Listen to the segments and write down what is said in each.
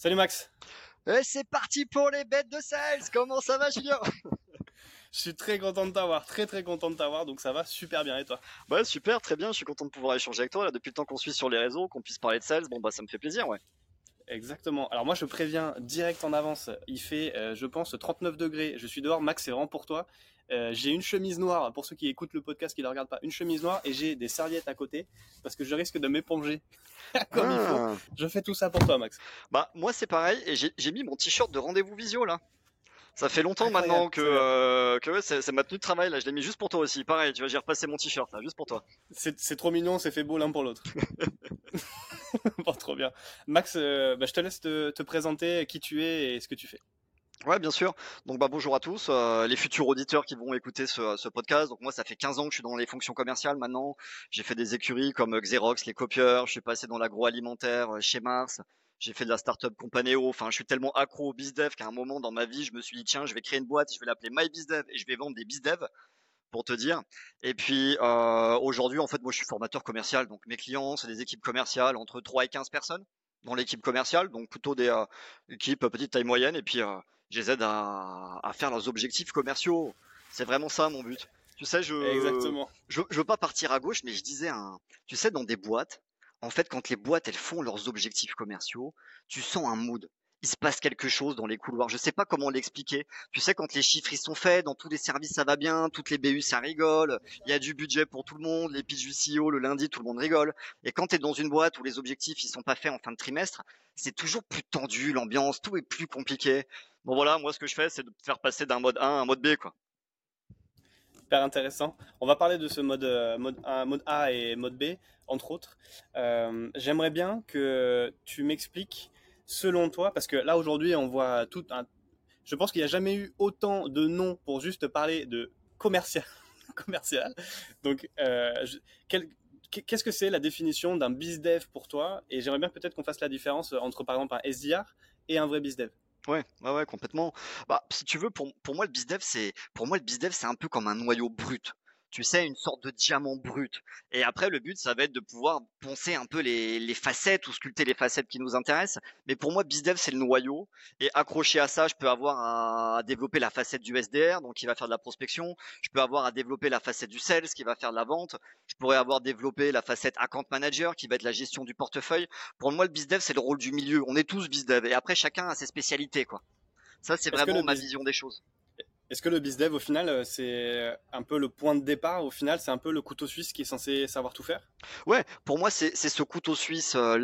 Salut Max. Et c'est parti pour les bêtes de sales. Comment ça va, Julien Je suis très content de t'avoir, très très content de t'avoir, donc ça va super bien et toi? Super, très bien, je suis content de pouvoir échanger avec toi là depuis le temps qu'on suit sur les réseaux, qu'on puisse parler de sales, bon bah ça me fait plaisir, ouais. Exactement. Alors moi je préviens direct en avance, il fait euh, je pense 39 degrés, je suis dehors, Max c'est vraiment pour toi. Euh, j'ai une chemise noire, pour ceux qui écoutent le podcast, qui ne le regardent pas, une chemise noire et j'ai des serviettes à côté parce que je risque de m'éponger comme il faut. Ah. Je fais tout ça pour toi Max. Bah moi c'est pareil et j'ai mis mon t-shirt de rendez-vous visio là. Ça fait longtemps maintenant que, euh, que c'est ma tenue de travail là. Je l'ai mis juste pour toi aussi. Pareil, tu vois, j'ai repassé mon t-shirt là, juste pour toi. C'est trop mignon, c'est fait beau l'un pour l'autre. bon, trop bien. Max, euh, bah, je te laisse te, te, présenter qui tu es et ce que tu fais. Ouais, bien sûr. Donc bah bonjour à tous, euh, les futurs auditeurs qui vont écouter ce, ce, podcast. Donc moi, ça fait 15 ans que je suis dans les fonctions commerciales maintenant. J'ai fait des écuries comme Xerox, les copieurs. Je suis passé dans l'agroalimentaire chez Mars j'ai fait de la startup Companeo. Enfin, je suis tellement accro au bizdev qu'à un moment dans ma vie, je me suis dit tiens, je vais créer une boîte, je vais l'appeler MyBizDev et je vais vendre des bizdev pour te dire. Et puis euh, aujourd'hui, en fait, moi, je suis formateur commercial, donc mes clients, c'est des équipes commerciales entre 3 et 15 personnes dans l'équipe commerciale, donc plutôt des euh, équipes petite taille moyenne. Et puis, euh, je les aide à, à, faire leurs objectifs commerciaux. C'est vraiment ça mon but. Tu sais, je, Exactement. je, je veux pas partir à gauche, mais je disais, un, tu sais, dans des boîtes, en fait, quand les boîtes elles font leurs objectifs commerciaux, tu sens un mood. Il se passe quelque chose dans les couloirs. Je sais pas comment l'expliquer. Tu sais, quand les chiffres ils sont faits, dans tous les services ça va bien, toutes les BU ça rigole, il y a du budget pour tout le monde, les pitchs du CEO le lundi tout le monde rigole. Et quand tu es dans une boîte où les objectifs ils sont pas faits en fin de trimestre, c'est toujours plus tendu, l'ambiance, tout est plus compliqué. Bon voilà, moi ce que je fais c'est de faire passer d'un mode A à un mode B quoi super intéressant. On va parler de ce mode, euh, A et mode B, entre autres. Euh, j'aimerais bien que tu m'expliques, selon toi, parce que là aujourd'hui on voit tout un... Je pense qu'il n'y a jamais eu autant de noms pour juste parler de commercial. commercial. Donc, euh, qu'est-ce que c'est la définition d'un bizdev pour toi? Et j'aimerais bien peut-être qu'on fasse la différence entre par exemple un SDR et un vrai bizdev. Ouais, ouais, ouais, complètement. Bah, si tu veux, pour, pour moi, le bizdev, c'est, pour moi, le c'est un peu comme un noyau brut tu sais, une sorte de diamant brut. Et après, le but, ça va être de pouvoir poncer un peu les, les facettes ou sculpter les facettes qui nous intéressent. Mais pour moi, BizDev, c'est le noyau. Et accroché à ça, je peux avoir à, développer la facette du SDR, donc qui va faire de la prospection. Je peux avoir à développer la facette du sales, qui va faire de la vente. Je pourrais avoir développé la facette account manager, qui va être la gestion du portefeuille. Pour moi, le BizDev, c'est le rôle du milieu. On est tous BizDev. Et après, chacun a ses spécialités, quoi. Ça, c'est vraiment ma vision des choses. Est-ce que le bizdev, au final, euh, c'est un peu le point de départ? Au final, c'est un peu le couteau suisse qui est censé savoir tout faire? Ouais, pour moi, c'est ce couteau suisse euh.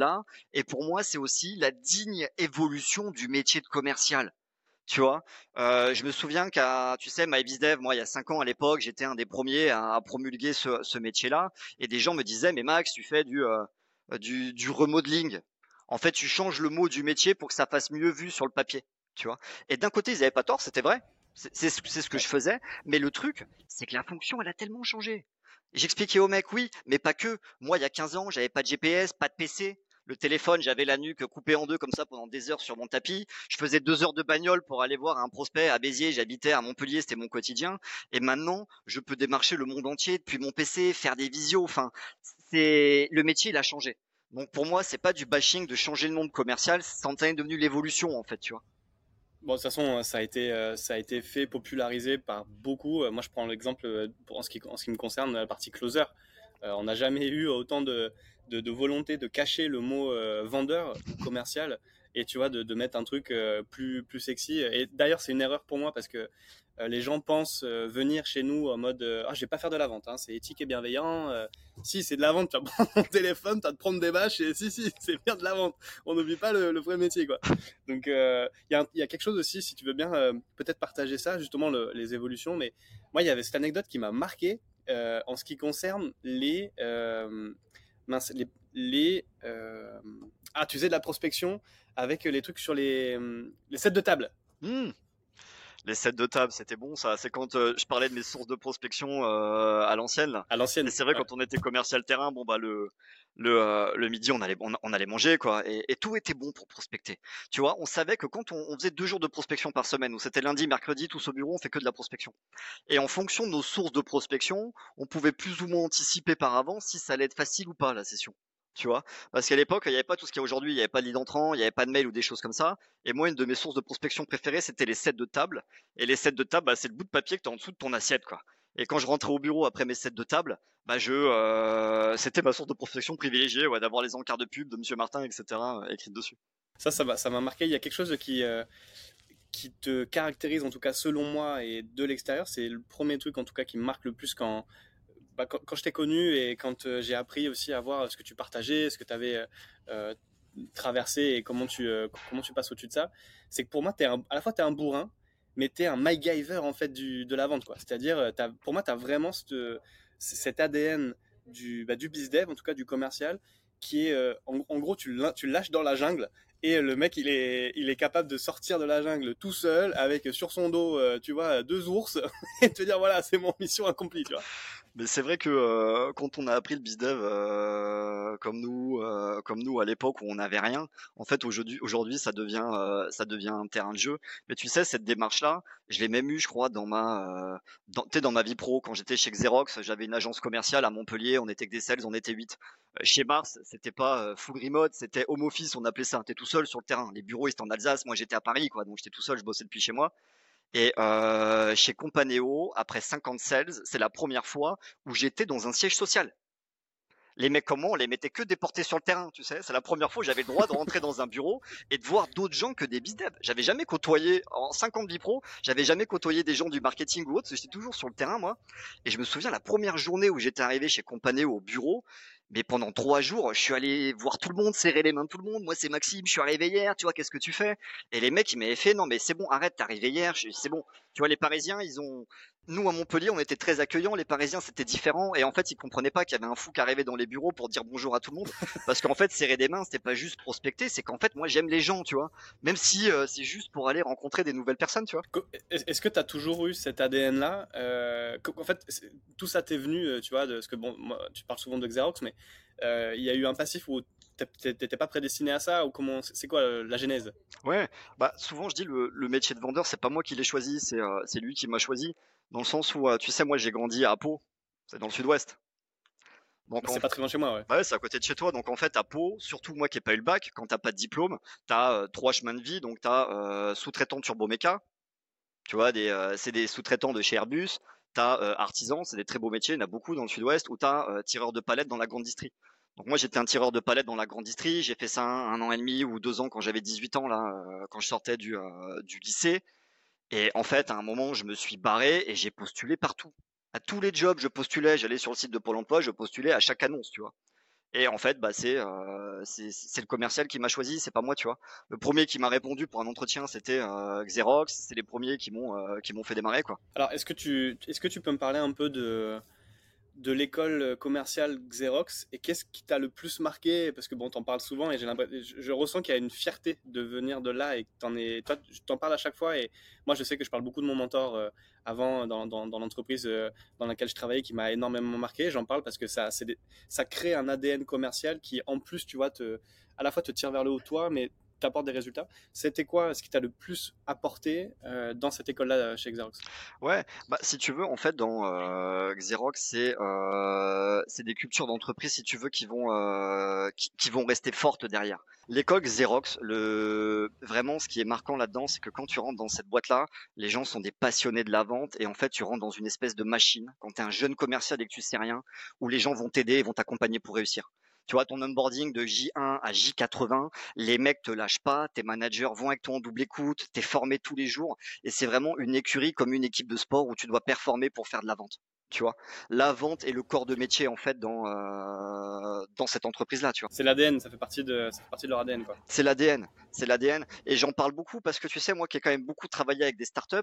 Et pour moi, c'est aussi la digne évolution du métier de commercial. Tu vois, euh, je me souviens qu'à, tu sais, MyBizDev, moi, il y a cinq ans à l'époque, j'étais un des premiers à, promulguer ce, ce métier-là. Et des gens me disaient, mais Max, tu fais du, du, du remodeling. En fait, tu changes le mot du métier pour que ça fasse mieux vu sur le papier. Tu vois? Et d'un côté, ils n'avaient pas tort, c'était vrai. C'est ce que je faisais. Mais le truc, c'est que la fonction, elle a tellement changé. J'expliquais au mec, oui, mais pas que. Moi, il y a 15 ans, j'avais pas de GPS, pas de PC. Le téléphone, j'avais la nuque coupée en deux comme ça pendant des heures sur mon tapis. Je faisais deux heures de bagnole pour aller voir un prospect à Béziers. J'habitais à Montpellier, c'était mon quotidien. Et maintenant, je peux démarcher le monde entier depuis mon PC, faire des visios. Enfin, c'est le métier, il a changé. Donc pour moi, c'est pas du bashing de changer le nom de commercial. C'est devenu l'évolution en fait, tu vois. Bon, de toute façon, ça a été, euh, ça a été fait, popularisé par beaucoup. Euh, moi, je prends l'exemple euh, en ce qui, en ce qui me concerne la partie closer. on n'a jamais eu autant de, de, volonté de cacher le mot vendeur commercial et tu vois de, mettre un truc plus plus sexy. Et d'ailleurs, c'est une erreur pour moi parce que euh, les gens pensent euh, venir chez nous en mode euh, ah je vais pas faire de la vente hein, c'est éthique et bienveillant si c'est de la vente tu vas prendre ton téléphone tu vas te prendre des bâches et si si c'est bien de la vente. On n'oublie pas le, vrai métier quoi donc il y, a, quelque chose aussi si tu veux bien peut-être partager ça justement les évolutions mais moi il y avait cette anecdote qui m'a marqué en ce qui concerne les ah tu faisais de la prospection avec les trucs sur les les sets de table. Mmh les sets de table, c'était bon ça. C'est quand euh, je parlais de mes sources de prospection euh, à l'ancienne. À l'ancienne. c'est vrai quand on était commercial terrain, bon bah le le, euh, le midi on allait on, allait manger quoi et, et, tout était bon pour prospecter. Tu vois, on savait que quand on, on faisait deux jours de prospection par semaine, où c'était lundi, mercredi, tous au bureau, on fait que de la prospection. Et en fonction de nos sources de prospection, on pouvait plus ou moins anticiper par avance si ça allait être facile ou pas la session. Tu vois. Parce qu'à l'époque, il n'y avait pas tout ce qu'il y a aujourd'hui, il n'y avait pas d'identran, il n'y avait pas de mail ou des choses comme ça. Et moi, une de mes sources de prospection préférées, c'était les sets de table. Et les sets de table, bah, c'est le bout de papier que tu as en dessous de ton assiette, quoi. Et quand je rentrais au bureau après mes sets de table, bah je, euh, c'était ma source de prospection privilégiée, ouais, d'avoir les encarts de pub de Monsieur Martin, etc. Euh, écrits dessus. Ça, ça m'a, ça m'a marqué. Il y a quelque chose qui, euh, qui te caractérise, en tout cas selon moi et de l'extérieur. C'est le premier truc, en tout cas, qui me marque le plus quand, bah, quand, je t'ai connu et quand euh, j'ai appris aussi à voir ce que tu partageais, ce que tu avais euh, euh, traversé et comment tu, passes au-dessus de ça, c'est que pour moi, à la fois tu es un bourrin, mais tu es un MacGyver en fait de la vente. C'est-à-dire, pour moi, tu as vraiment cet ADN du, bah, du BizDev, en tout cas du commercial, qui est, en, gros, tu, tu lâches dans la jungle et le mec, il est, il est capable de sortir de la jungle tout seul, avec sur son dos, tu vois, deux ours, et te dire voilà, c'est mon mission accomplie, tu vois. Mais c'est vrai que euh, quand on a appris le bizdev euh, comme nous, euh, comme nous à l'époque où on n'avait rien, en fait aujourd'hui, aujourd'hui ça devient, euh, ça devient un terrain de jeu. Mais tu sais, cette démarche-là, je l'ai même eu, je crois, dans ma, dans, dans ma vie pro quand j'étais chez Xerox, j'avais une agence commerciale à Montpellier, on était que des sales, on était 8 Chez Mars, c'était pas full remote, c'était home office, on appelait ça. T'es tout seul sur le terrain. Les bureaux ils étaient en Alsace, moi j'étais à Paris, quoi, donc j'étais tout seul, je bossais depuis chez moi. Et euh, chez Companeo, après 50 sales, c'est la première fois où j'étais dans un siège social. Les mecs comme moi, on les mettait que déportés sur le terrain, tu sais. C'est la première fois où j'avais le droit de rentrer dans un bureau et de voir d'autres gens que des bizdev. J'avais jamais côtoyé, en 50 ans pro, j'avais jamais côtoyé des gens du marketing ou autre, j'étais toujours sur le terrain, moi. Et je me souviens, la première journée où j'étais arrivé chez Companeo au bureau, mais pendant trois jours, je suis allé voir tout le monde, serrer les mains de tout le monde. Moi, c'est Maxime, je suis arrivé hier, tu vois, qu'est-ce que tu fais? Et les mecs, ils m'avaient fait, non, mais c'est bon, arrête, t'es arrivé hier, c'est bon. Tu vois, les Parisiens, ils ont, nous à Montpellier, on était très accueillants. Les Parisiens, c'était différent. Et en fait, ils comprenaient pas qu'il y avait un fou qui arrivait dans les bureaux pour dire bonjour à tout le monde. Parce qu'en fait, serrer des mains, c'était pas juste prospecter. C'est qu'en fait, moi, j'aime les gens, tu vois. Même si euh, c'est juste pour aller rencontrer des nouvelles personnes, tu vois. Est-ce que tu as toujours eu cet ADN-là euh, En fait, tout ça t'est venu, euh, tu vois, de ce que bon, moi, tu parles souvent de Xerox, mais il y a eu un passif où t'étais pas prédestiné à ça ou comment c'est quoi la genèse? Ouais, bah souvent je dis le, le métier de vendeur c'est pas moi qui l'ai choisi, c'est c'est lui qui m'a choisi dans le sens où, euh, tu sais, moi j'ai grandi à Pau, c'est dans le sud-ouest. Donc c'est pas très loin chez moi, ouais. Bah ouais, c'est à côté de chez toi. Donc en fait, à Pau, surtout moi qui n'ai pas eu le bac, quand t'as pas de diplôme, t'as as euh, trois chemins de vie. Donc t'as euh, sous-traitant turboméca, tu vois, des, euh, c'est des sous-traitants de chez Airbus. T'as euh, artisan, c'est des très beaux métiers, il y en a beaucoup dans le sud-ouest. Ou t'as tireur de palettes dans la grande distrie. Donc moi j'étais un tireur de palettes dans la grande distrie. J'ai fait ça un, an et demi ou deux ans quand j'avais 18 ans là, quand je sortais du, du lycée. Et en fait, à un moment, je me suis barré et j'ai postulé partout. À tous les jobs, je postulais. J'allais sur le site de Pôle Emploi, je postulais à chaque annonce, tu vois. Et en fait, bah c'est euh, le commercial qui m'a choisi, c'est pas moi, tu vois. Le premier qui m'a répondu pour un entretien, c'était euh, Xerox. C'est les premiers qui m'ont euh, qui m'ont fait démarrer, quoi. Alors, est-ce que tu est-ce que tu peux me parler un peu de de l'école commerciale Xerox et qu'est-ce qui t'a le plus marqué? Parce que bon, t'en parles souvent et j'ai je, ressens qu'il y a une fierté de venir de là et que t'en es, toi, t'en parles à chaque fois et moi, je sais que je parle beaucoup de mon mentor euh, avant dans, dans, dans l'entreprise euh, dans laquelle je travaillais qui m'a énormément marqué. J'en parle parce que ça, c'est ça crée un ADN commercial qui, en plus, tu vois, te, à la fois te tire vers le haut toi, mais t'apporte des résultats. C'était quoi ce qui t'a le plus apporté euh, dans cette école-là euh, chez Xerox? Ouais, bah si tu veux, en fait, dans euh, Xerox, c'est euh, des cultures d'entreprise, si tu veux, qui vont qui, vont rester fortes derrière. L'école Xerox, le vraiment, ce qui est marquant là-dedans, c'est que quand tu rentres dans cette boîte-là, les gens sont des passionnés de la vente et en fait, tu rentres dans une espèce de machine. Quand tu es un jeune commercial et que tu sais rien, où les gens vont t'aider et vont t'accompagner pour réussir. Tu vois, ton onboarding de J1 à J80, les mecs te lâchent pas, tes managers vont avec toi en double écoute, t'es formé tous les jours et c'est vraiment une écurie comme une équipe de sport où tu dois performer pour faire de la vente tu vois. La vente est le corps de métier en fait dans euh, dans cette entreprise là, tu vois. C'est l'ADN, ça fait partie de ça fait partie de leur ADN quoi. C'est l'ADN, c'est l'ADN et j'en parle beaucoup parce que tu sais moi qui ai quand même beaucoup travaillé avec des startups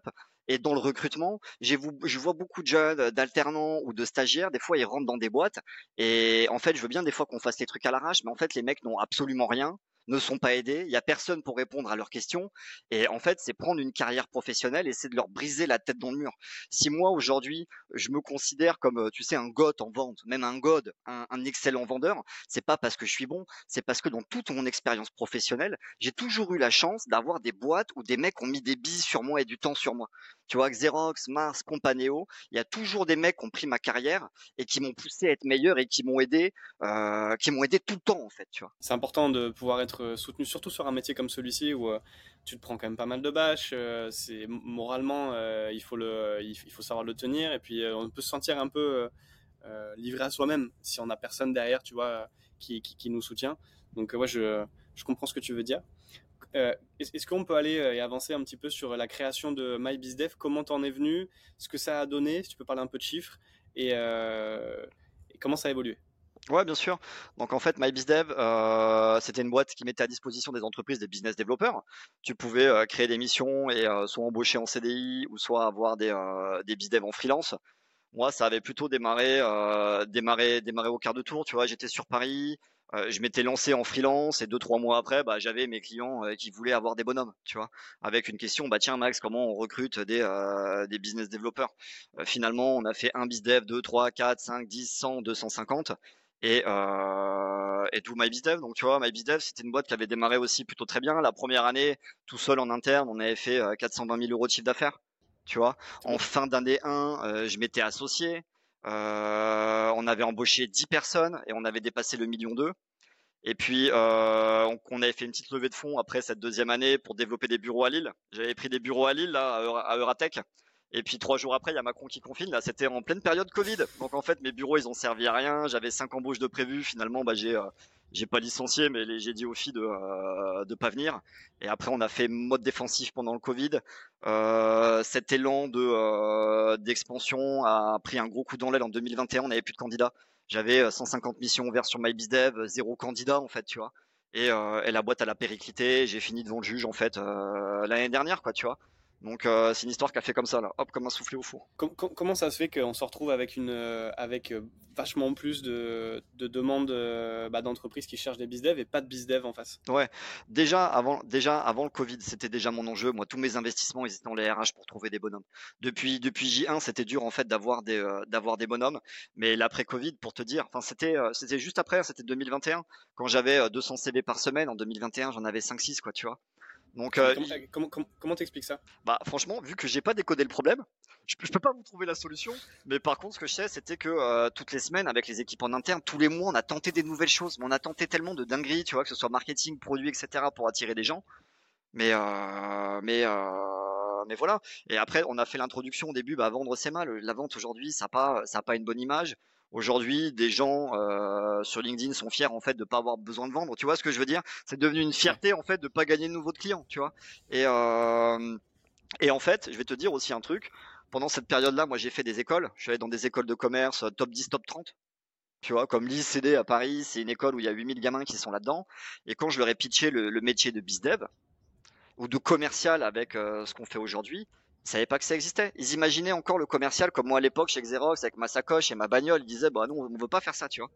et dans le recrutement, j'ai je vois beaucoup de jeunes, d'alternants ou de stagiaires, des fois ils rentrent dans des boîtes et en fait, je veux bien des fois qu'on fasse les trucs à l'arrache, mais en fait les mecs n'ont absolument rien ne sont pas aidés, il y a personne pour répondre à leurs questions. Et en fait, c'est prendre une carrière professionnelle et c'est de leur briser la tête dans le mur. Si moi aujourd'hui, je me considère comme, euh, tu sais, un goth en vente, même un god, un, excellent vendeur, c'est pas parce que je suis bon, c'est parce que dans toute mon expérience professionnelle, j'ai toujours eu la chance d'avoir des boîtes où des mecs ont mis des billes sur moi et du temps sur moi. Tu vois, Xerox, Mars, Companeo, il y a toujours des mecs qui ont pris ma carrière et qui m'ont poussé à être meilleur et qui m'ont aidé, euh, qui m'ont aidé tout le temps en fait. C'est important de pouvoir être soutenu, surtout sur un métier comme celui-ci où euh, tu te prends quand même pas mal de bâches. Euh, c'est moralement, euh, il faut le, il, faut savoir le tenir et puis on peut se sentir un peu livré à soi-même si on a personne derrière, tu vois, qui, qui, nous soutient. Donc ouais, je, je comprends ce que tu veux dire. Euh, Est-ce qu'on peut aller et avancer un petit peu sur la création de MyBizDev Comment t'en es venu? Ce que ça a donné? Si tu peux parler un peu de chiffres euh, et comment ça a évolué? Ouais, bien sûr. Donc en fait, MyBizDev, euh, c'était une boîte qui mettait à disposition des entreprises des business développeurs. Tu pouvais euh, créer des missions et euh, soit embaucher en CDI ou soit avoir des, des BizDev en freelance. Moi, ça avait plutôt démarré, démarré, démarré au quart de tour. Tu vois, j'étais sur Paris, je m'étais lancé en freelance et deux trois mois après, bah, j'avais mes clients qui voulaient avoir des bonhommes, tu vois, avec une question, bah tiens Max, comment on recrute des des business développeurs? Finalement, on a fait un bizdev, 2, 3, 4, 5, 10, 100, 250 et euh, et tout MyBizDev. Donc tu vois, MyBizDev, c'était une boîte qui avait démarré aussi plutôt très bien. La première année, tout seul en interne, on avait fait 420 000 euros de chiffre d'affaires. Tu vois, en fin d'année 1, je m'étais associé. Euh, on avait embauché 10 personnes et on avait dépassé le million d'eux. Et puis, euh, on, on, avait fait une petite levée de fonds après cette deuxième année pour développer des bureaux à Lille. J'avais pris des bureaux à Lille, là, à Euratech. Et puis trois jours après, il y a Macron qui confine. Là, c'était en pleine période Covid. Donc en fait, mes bureaux, ils ont servi à rien. J'avais cinq embauches de prévues. Finalement, bah, j'ai euh, j'ai pas licencié, mais j'ai dit aux filles de euh, de pas venir. Et après, on a fait mode défensif pendant le Covid. Euh, cet élan de euh, d'expansion a pris un gros coup dans l'aile en 2021. On n'avait plus de candidats. J'avais 150 missions ouvertes sur MyBizDev, zéro candidat en fait, tu vois. Et, et la boîte elle a périclité. J'ai fini devant le juge en fait l'année dernière, quoi, tu vois. Donc euh, c'est une histoire qui a fait comme ça là, hop comme un soufflé au four. Com com comment ça se fait qu'on se retrouve avec une euh, avec euh, vachement plus de, de demandes euh, bah, d'entreprises qui cherchent des bizdev et pas de bizdev en face? Ouais, déjà avant déjà avant le Covid, c'était déjà mon enjeu. Moi, tous mes investissements, ils étaient dans les RH pour trouver des bonhommes. Depuis depuis J1, c'était dur en fait d'avoir des d'avoir des bonhommes, mais l'après Covid, pour te dire, enfin c'était c'était juste après, hein, c'était 2021 quand j'avais 200 CV par semaine. En 2021, j'en avais 5 6 quoi, tu vois. Donc, euh, comment comment, comment t'expliques ça? Bah franchement, vu que j'ai pas décodé le problème, je, je, peux pas vous trouver la solution. Mais par contre, ce que je sais, c'était que euh, toutes les semaines, avec les équipes en interne, tous les mois, on a tenté des nouvelles choses. Mais on a tenté tellement de dingueries, tu vois, que ce soit marketing, produit, etc., pour attirer des gens. Mais euh, mais mais voilà. Et après, on a fait l'introduction au début. Bah vendre c'est mal. La vente aujourd'hui, ça a pas ça a pas une bonne image. Aujourd'hui, des gens euh, sur LinkedIn sont fiers en fait de pas avoir besoin de vendre. Tu vois ce que je veux dire? C'est devenu une fierté en fait de pas gagner de nouveaux clients. Tu vois? Et euh, et en fait, je vais te dire aussi un truc. Pendant cette période-là, moi j'ai fait des écoles. Je suis allé dans des écoles de commerce top 10, top 30. Tu vois, comme l'ICD à Paris, c'est une école où il y a 8000 gamins qui sont là-dedans. Et quand je leur ai pitché le, le métier de bizdev ou de commercial avec euh, ce qu'on fait aujourd'hui, ils savaient pas que ça existait. Ils imaginaient encore le commercial comme moi à l'époque chez Xerox avec ma sacoche et ma bagnole. Ils disaient bah non, on veut pas faire ça, tu vois.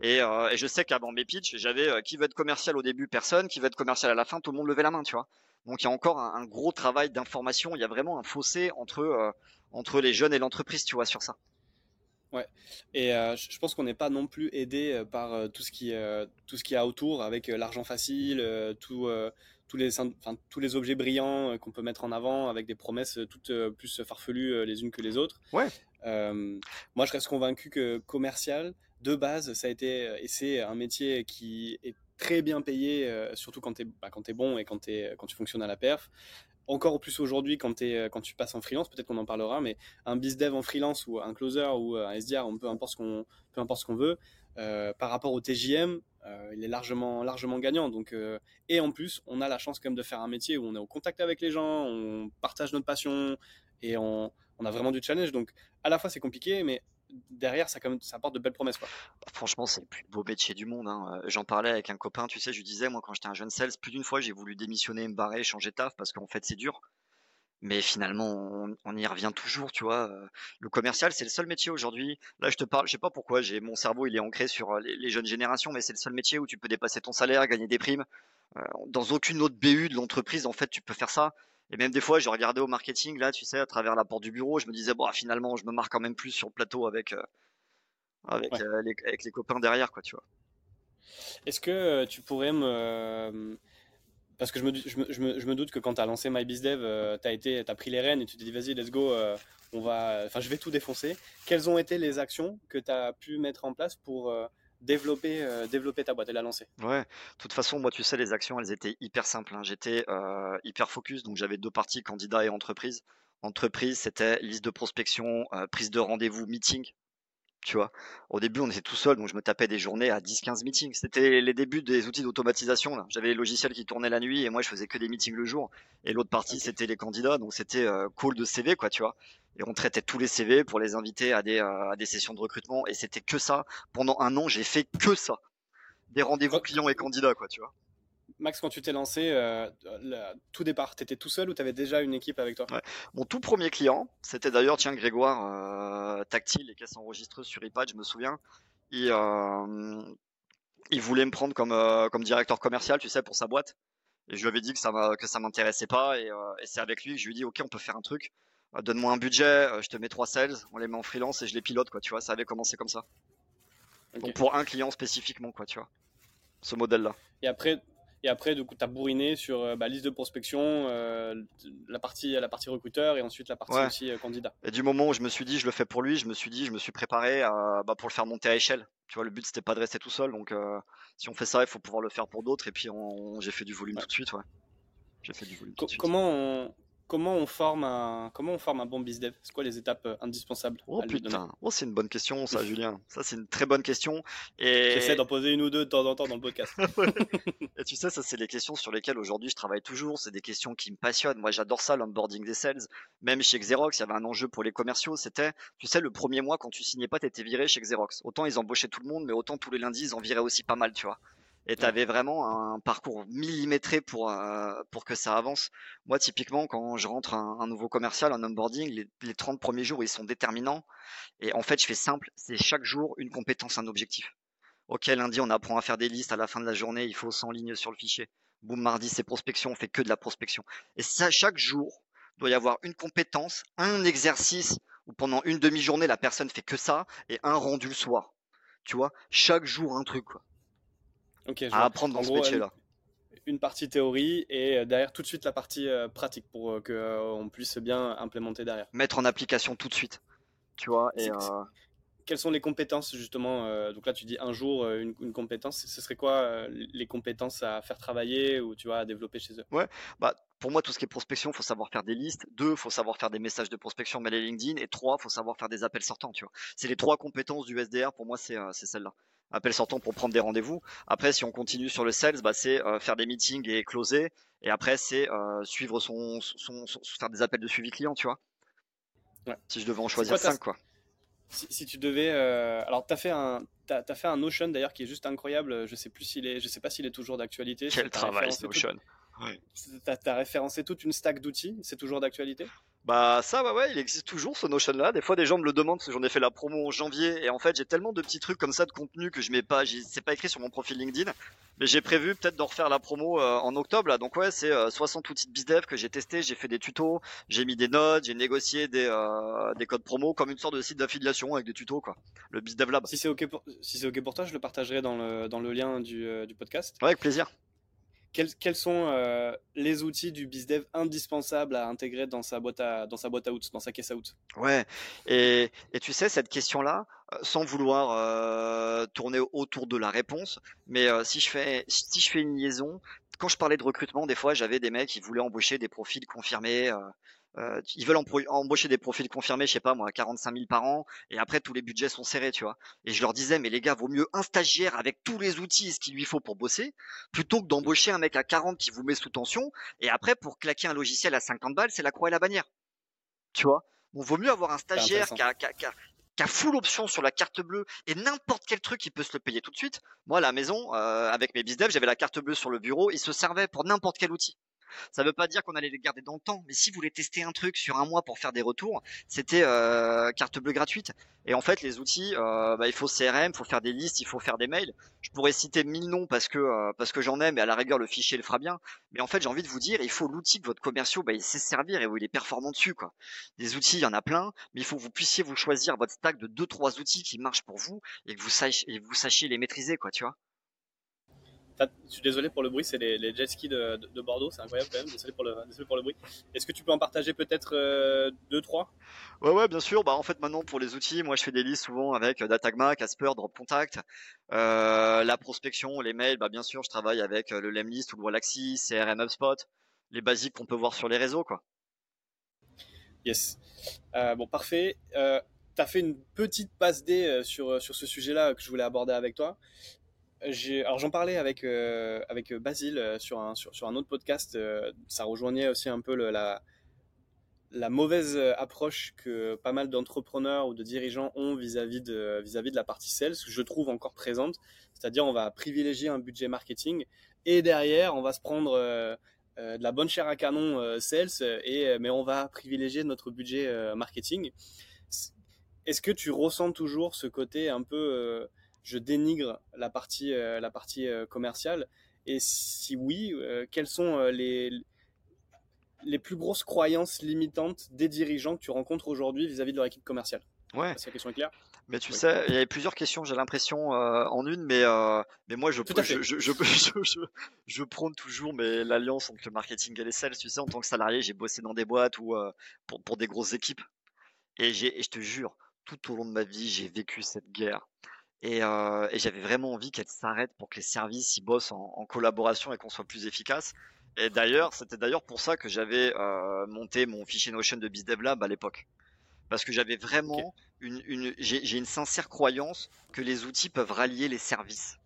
Et, euh, je sais qu'avant mes pitchs, j'avais euh, qui veut être commercial au début, personne. Qui veut être commercial à la fin, tout le monde levait la main, tu vois. Donc il y a encore un, gros travail d'information. Il y a vraiment un fossé entre euh, entre les jeunes et l'entreprise, tu vois, sur ça. Ouais. Et je pense qu'on n'est pas non plus aidé par tout ce qui euh, tout ce a autour avec l'argent facile, tout tous les enfin, tous les objets brillants qu'on peut mettre en avant avec des promesses toutes plus farfelues les unes que les autres. Ouais. moi, je reste convaincu que commercial de base, ça a été et c'est un métier qui est très bien payé, surtout quand tu es, bah, es bon et quand, es, quand tu fonctionnes à la perf encore plus aujourd'hui quand, quand tu passes en freelance, peut-être qu'on en parlera, mais un bizdev en freelance ou un closer ou un SDR, on peu importe ce qu'on veut, euh, par rapport au TJM, euh, il est largement largement gagnant. Donc euh, et en plus, on a la chance quand même de faire un métier où on est au contact avec les gens, on partage notre passion et on, a vraiment du challenge. Donc à la fois c'est compliqué, mais derrière, ça, ça apporte de belles promesses. Quoi. Bah, franchement, c'est le plus beau métier du monde. Hein. J'en parlais avec un copain, tu sais, je lui disais, moi, quand j'étais un jeune sales, plus d'une fois, j'ai voulu démissionner, me barrer, changer de taf, parce qu'en fait, c'est dur. Mais finalement, on, on, y revient toujours, tu vois. Le commercial, c'est le seul métier aujourd'hui. Là, je te parle, je sais pas pourquoi, j'ai mon cerveau, il est ancré sur les, les jeunes générations, mais c'est le seul métier où tu peux dépasser ton salaire, gagner des primes. dans aucune autre BU de l'entreprise, en fait, tu peux faire ça. Et même des fois, je regardais au marketing, là, tu sais, à travers la porte du bureau, je me disais, bon, finalement, je me marque quand même plus sur le plateau avec, avec, les, avec les copains derrière, quoi, tu vois. Est-ce que tu pourrais me parce que je me, doute que quand tu as lancé MyBizDev, euh, tu as, pris les rênes et tu t'es dit vas-y, let's go, euh, on va, je vais tout défoncer. Quelles ont été les actions que tu as pu mettre en place pour euh, développer, développer ta boîte et la lancer? Ouais, de toute façon, moi, tu sais, les actions, elles étaient hyper simples. Hein. J'étais hyper focus, donc j'avais deux parties, candidat et entreprise. Entreprise, c'était liste de prospection, prise de rendez-vous, meeting tu vois. Au début, on était tout seul, donc je me tapais des journées à 10-15 meetings. C'était les débuts des outils d'automatisation. J'avais les logiciels qui tournaient la nuit et moi, je faisais que des meetings le jour. Et l'autre partie, c'était les candidats, donc c'était euh, call de CV, quoi, tu vois. Et on traitait tous les CV pour les inviter à des, euh, à des sessions de recrutement. Et c'était que ça. Pendant un an, j'ai fait que ça. Des rendez-vous clients et candidats, quoi, tu vois. Max, quand tu t'es lancé, euh, tout départ, tu étais tout seul ou tu avais déjà une équipe avec toi? Mon tout premier client, c'était d'ailleurs, tiens, Grégoire, euh, Tactile, les caisses enregistreuses sur iPad, je me souviens. Il, euh, il voulait me prendre comme, comme directeur commercial, tu sais, pour sa boîte. Et je lui avais dit que ça que ça m'intéressait pas. Et, et c'est avec lui que je lui ai dit, OK, on peut faire un truc. Donne-moi un budget, je te mets trois sales, on les met en freelance et je les pilote, quoi. Tu vois, ça avait commencé comme ça. Donc pour un client spécifiquement, quoi, tu vois. Ce modèle-là. Et après, et après, du coup, tu as bourriné sur euh, bah, liste de prospection, euh, la, partie, la partie recruteur et ensuite la partie aussi euh, candidat. Et du moment où je me suis dit, je le fais pour lui, je me suis dit, je me suis préparé à, bah, pour le faire monter à échelle. Tu vois, le but, c'était pas de rester tout seul. Donc, si on fait ça, il faut pouvoir le faire pour d'autres. Et puis, j'ai fait du volume tout de suite. Ouais. J'ai fait du volume tout de suite. Comment on, comment on forme un comment on forme un bon bizdev C'est quoi les étapes euh, indispensables Oh putain, oh, c'est une bonne question ça, Julien. Ça c'est une très bonne question. Et j'essaie d'en poser une ou deux de temps en temps dans le podcast. et tu sais, ça c'est les questions sur lesquelles aujourd'hui je travaille toujours. C'est des questions qui me passionnent. Moi, j'adore ça, l'onboarding des sales. Même chez Xerox, il y avait un enjeu pour les commerciaux. C'était, tu sais, le premier mois quand tu signais pas, t'étais viré chez Xerox. Autant ils embauchaient tout le monde, mais autant tous les lundis ils en viraient aussi pas mal, tu vois et tu avais vraiment un parcours millimétré pour, euh, pour que ça avance. Moi, typiquement, quand je rentre un, nouveau commercial, un onboarding, les, les 30 premiers jours, ils sont déterminants. Et en fait, je fais simple, c'est chaque jour une compétence, un objectif. Ok, lundi, on apprend à faire des listes. À la fin de la journée, il faut 100 lignes sur le fichier. Boum, mardi, c'est prospection, on fait que de la prospection. Et ça, chaque jour, doit y avoir une compétence, un exercice où pendant une demi-journée, la personne fait que ça, et un rendu le soir. Tu vois, chaque jour un truc, quoi à apprendre dans ce métier-là. Une partie théorie et euh, derrière tout de suite la partie euh, pratique pour euh, qu'on puisse bien implémenter derrière. Mettre en application tout de suite. Tu vois. Et, Quelles sont les compétences justement Donc là, tu dis un jour une, compétence. Ce serait quoi les compétences à faire travailler ou tu vois à développer chez eux? Ouais. Bah pour moi, tout ce qui est prospection, faut savoir faire des listes. Deux, faut savoir faire des messages de prospection, mais les LinkedIn. Et trois, faut savoir faire des appels sortants. Tu vois. C'est les trois compétences du SDR. Pour moi, c'est celle-là appel sortant pour prendre des rendez-vous. Après, si on continue sur le sales, bah, c'est euh, faire des meetings et closer. Et après, c'est euh, suivre son, son, faire des appels de suivi client, tu vois. Si je devais en choisir 5, quoi. Si, tu devais, euh, alors t'as fait un, t'as, as fait un Notion d'ailleurs qui est juste incroyable. Je sais plus s'il est, je sais pas s'il est toujours d'actualité. Quel travail Notion. Tu as référencé toute une stack d'outils. C'est toujours d'actualité? Bah ça ouais ouais, il existe toujours ce Notion là. Des fois des gens me le demandent parce que j'en ai fait la promo en janvier et en fait j'ai tellement de petits trucs comme ça de contenu que je mets pas, c'est pas écrit sur mon profil LinkedIn, mais j'ai prévu peut-être d'en refaire la promo euh, en octobre là. Donc ouais, c'est 60 euh, outils de BizDev que j'ai testé, j'ai fait des tutos, j'ai mis des notes, j'ai négocié des, euh, des codes promo comme une sorte de site d'affiliation avec des tutos quoi. Le BizDev Lab. Si c'est ok pour si c'est ok pour toi, je le partagerai dans le dans le lien du, du podcast. Ouais, avec plaisir quels, sont euh, les outils du BizDev indispensables à intégrer dans sa boîte à, dans sa boîte out, dans sa caisse out Ouais, et, et, tu sais, cette question-là, euh, sans vouloir euh, tourner autour de la réponse, mais si, je fais, si je fais une liaison, quand je parlais de recrutement, des fois, j'avais des mecs qui voulaient embaucher des profils confirmés, euh, ils veulent embaucher des profils confirmés, je sais pas moi, 45 000 par an, et après tous les budgets sont serrés, tu vois. Et je leur disais, mais les gars, vaut mieux un stagiaire avec tous les outils et ce qu'il lui faut pour bosser, plutôt que d'embaucher un mec à 40 qui vous met sous tension, et après pour claquer un logiciel à 50 balles, c'est la croix et la bannière. Tu vois? Bon, vaut mieux avoir un stagiaire qui a, qui, a, qui, a, full option sur la carte bleue et n'importe quel truc, il peut se le payer tout de suite. Moi, à la maison, euh, avec mes bizdev, j'avais la carte bleue sur le bureau, il se servait pour n'importe quel outil. Ça veut pas dire qu'on allait les garder dans le temps, mais si vous voulez tester un truc sur un mois pour faire des retours, c'était euh, carte bleue gratuite. Et en fait, les outils, euh, bah, il faut CRM, il faut faire des listes, il faut faire des mails. Je pourrais citer mille noms parce que euh, que j'en ai, mais à la rigueur, le fichier le fera bien. Mais en fait, j'ai envie de vous dire, il faut l'outil que votre commercial bah, il sait servir et où il est performant dessus. Quoi. Des outils, il y en a plein, mais il faut que vous puissiez vous choisir votre stack de deux trois outils qui marchent pour vous et que vous sachiez, vous sachiez les maîtriser, quoi, tu vois. Je suis désolé pour le bruit, c'est les, jet skis de, Bordeaux, c'est incroyable quand même. Désolé pour le, pour le bruit. Est-ce que tu peux en partager peut-être euh, deux, trois? Ouais, ouais, bien sûr. Bah, en fait, maintenant pour les outils, moi je fais des listes souvent avec Datagma, Casper, Drop Contact. Euh, la prospection, les mails, bah, bien sûr, je travaille avec euh, le Lemlist ou le Wallaxy, CRM HubSpot, les basiques qu'on peut voir sur les réseaux, quoi. Yes. bon, parfait. tu as fait une petite passe D sur, sur ce sujet-là que je voulais aborder avec toi alors j'en parlais avec euh, avec Basile euh, sur un sur, un autre podcast. Euh, ça rejoignait aussi un peu la la mauvaise approche que pas mal d'entrepreneurs ou de dirigeants ont vis-à-vis de vis-à-vis de la partie sales, que je trouve encore présente. C'est-à-dire on va privilégier un budget marketing et derrière on va se prendre de la bonne chair à canon sales et mais on va privilégier notre budget marketing. Est-ce que tu ressens toujours ce côté un peu je dénigre la partie, euh, la partie euh, commerciale Et si oui, euh, quelles sont les, les plus grosses croyances limitantes des dirigeants que tu rencontres aujourd'hui vis-à-vis de leur équipe commerciale? Ouais. la question est claire? Mais tu sais, il y avait plusieurs questions, j'ai l'impression, en une, mais, mais moi, je, je, je, je, je, prône toujours l'alliance entre le marketing et les sales. Tu sais, en tant que salarié, j'ai bossé dans des boîtes ou pour, pour des grosses équipes. Et, et je te jure, tout au long de ma vie, j'ai vécu cette guerre. Et, euh, et j'avais vraiment envie qu'elle s'arrête pour que les services y bossent en, en collaboration et qu'on soit plus efficace. Et d'ailleurs, c'était d'ailleurs pour ça que j'avais euh, monté mon fichier Notion de BizDevLab à l'époque. Parce que j'avais vraiment une, une j'ai une sincère croyance que les outils peuvent rallier les services.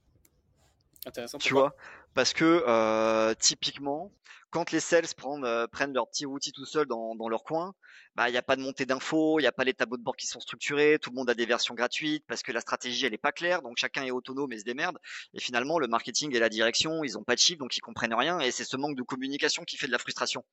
Intéressant. Tu vois? Parce que euh, typiquement, quand les sales prennent, euh, prennent leur petit outil tout seul dans, leur coin, bah il n'y a pas de montée d'infos, il n'y a pas les tableaux de bord qui sont structurés, tout le monde a des versions gratuites parce que la stratégie elle est pas claire, donc chacun est autonome et se démerde. Et finalement le marketing et la direction, ils ont pas de chiffres donc ils comprennent rien et c'est ce manque de communication qui fait de la frustration.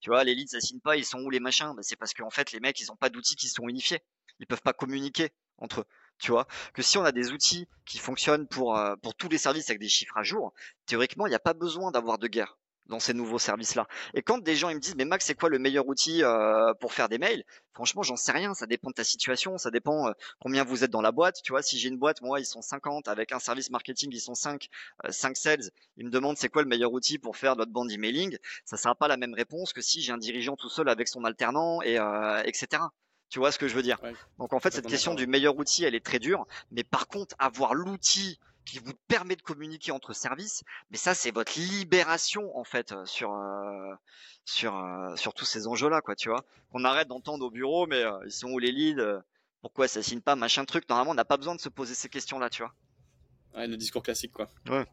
Tu vois, les leads ça signe pas, ils sont où les machins? Bah, C'est parce qu'en fait les mecs ils ont pas d'outils qui sont unifiés, ils peuvent pas communiquer entre eux tu vois que si on a des outils qui fonctionnent pour euh, pour tous les services avec des chiffres à jour, théoriquement il n'y a pas besoin d'avoir de guerre dans ces nouveaux services-là. Et quand des gens ils me disent mais Max c'est quoi le meilleur outil euh, pour faire des mails? Franchement j'en sais rien, ça dépend de ta situation, ça dépend euh, combien vous êtes dans la boîte. Tu vois si j'ai une boîte, moi ils sont 50, avec un service marketing ils sont 5, 5 sales, ils me demandent c'est quoi le meilleur outil pour faire notre bande emailing, ça sera pas la même réponse que si j'ai un dirigeant tout seul avec son alternant et etc. Tu vois ce que je veux dire Donc en fait, cette question du meilleur outil, elle est très dure. Mais par contre, avoir l'outil qui vous permet de communiquer entre services, mais ça, c'est votre libération en fait euh, sur euh, sur euh, sur tous ces enjeux-là, quoi. Tu vois On arrête d'entendre au bureau, mais ils sont où les leads Pourquoi ça signe pas Machin truc. Normalement, on n'a pas besoin de se poser ces questions-là, tu vois Ouais, le discours classique, quoi. Ouais.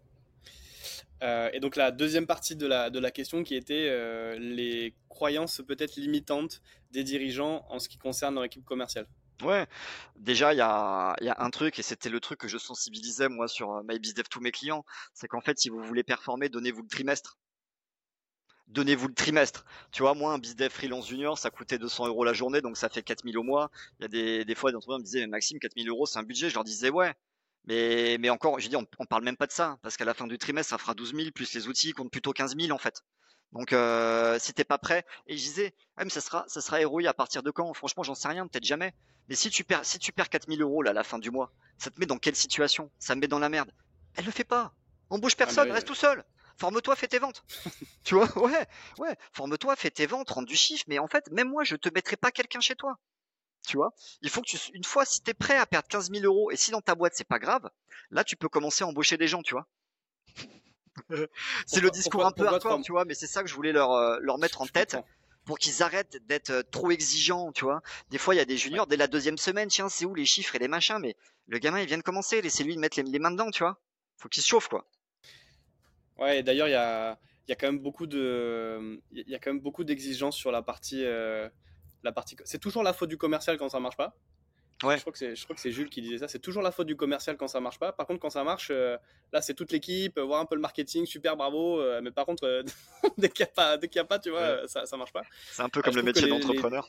Euh, et donc la deuxième partie de la, de la question qui était euh, les croyances peut-être limitantes des dirigeants en ce qui concerne leur équipe commerciale. Ouais, déjà il y a, y a, un truc et c'était le truc que je sensibilisais moi sur euh, MyBizDev tous mes clients, c'est qu'en fait si vous voulez performer, donnez-vous le trimestre. Donnez-vous le trimestre. Tu vois, moi, un BizDev freelance junior, ça coûtait 200 euros la journée, donc ça fait 4000 au mois. Il y a des, des fois, des entrepreneurs me disaient, Maxime, 4000 euros, c'est un budget. Je leur disais, ouais, mais, mais encore, je dis, on, parle même pas de ça, parce qu'à la fin du trimestre, ça fera 12 000, plus les outils comptent plutôt 15 000 en fait. Donc, euh, si t'es pas prêt, et je disais, ah, mais ça sera, ça sera héroïque à partir de quand? Franchement, j'en sais rien, peut-être jamais. Mais si tu perds, si tu perds 4 000 euros là à la fin du mois, ça te met dans quelle situation? Ça me met dans la merde. Elle le fait pas. Embauche ah, personne, reste tout seul. Forme-toi, fais tes ventes. tu vois? Ouais, ouais. Forme-toi, fais tes ventes, rends du chiffre. Mais en fait, même moi, je te mettrai pas quelqu'un chez toi tu vois. Il faut que tu, une fois, si tu es prêt à perdre 15 000 euros et si dans ta boîte c'est pas grave, là tu peux commencer à embaucher des gens, tu vois. c'est le discours un peu hardcore, tu vois, mais c'est ça que je voulais leur, euh, leur mettre en tête pour qu'ils arrêtent d'être euh, trop exigeants, tu vois. Des fois, il y a des juniors dès la deuxième semaine, tiens, c'est où les chiffres et les machins, mais le gamin, il vient de commencer, laissez-lui mettre les, mains dedans, tu vois. Faut qu'il se chauffe, quoi. Ouais, d'ailleurs, il y a, y a quand même beaucoup de, il y a quand même beaucoup d'exigences sur la partie, euh, la partie. C'est toujours la faute du commercial quand ça marche pas. Je crois que c'est, je crois que c'est Jules qui disait ça. C'est toujours la faute du commercial quand ça marche pas. Par contre, quand ça marche, euh, là, c'est toute l'équipe, voir un peu le marketing, super, bravo. Euh, mais par contre, euh, dès qu'il n'y a pas, dès qu'il y a pas, tu vois, ça, ça marche pas. C'est un peu comme le métier d'entrepreneur.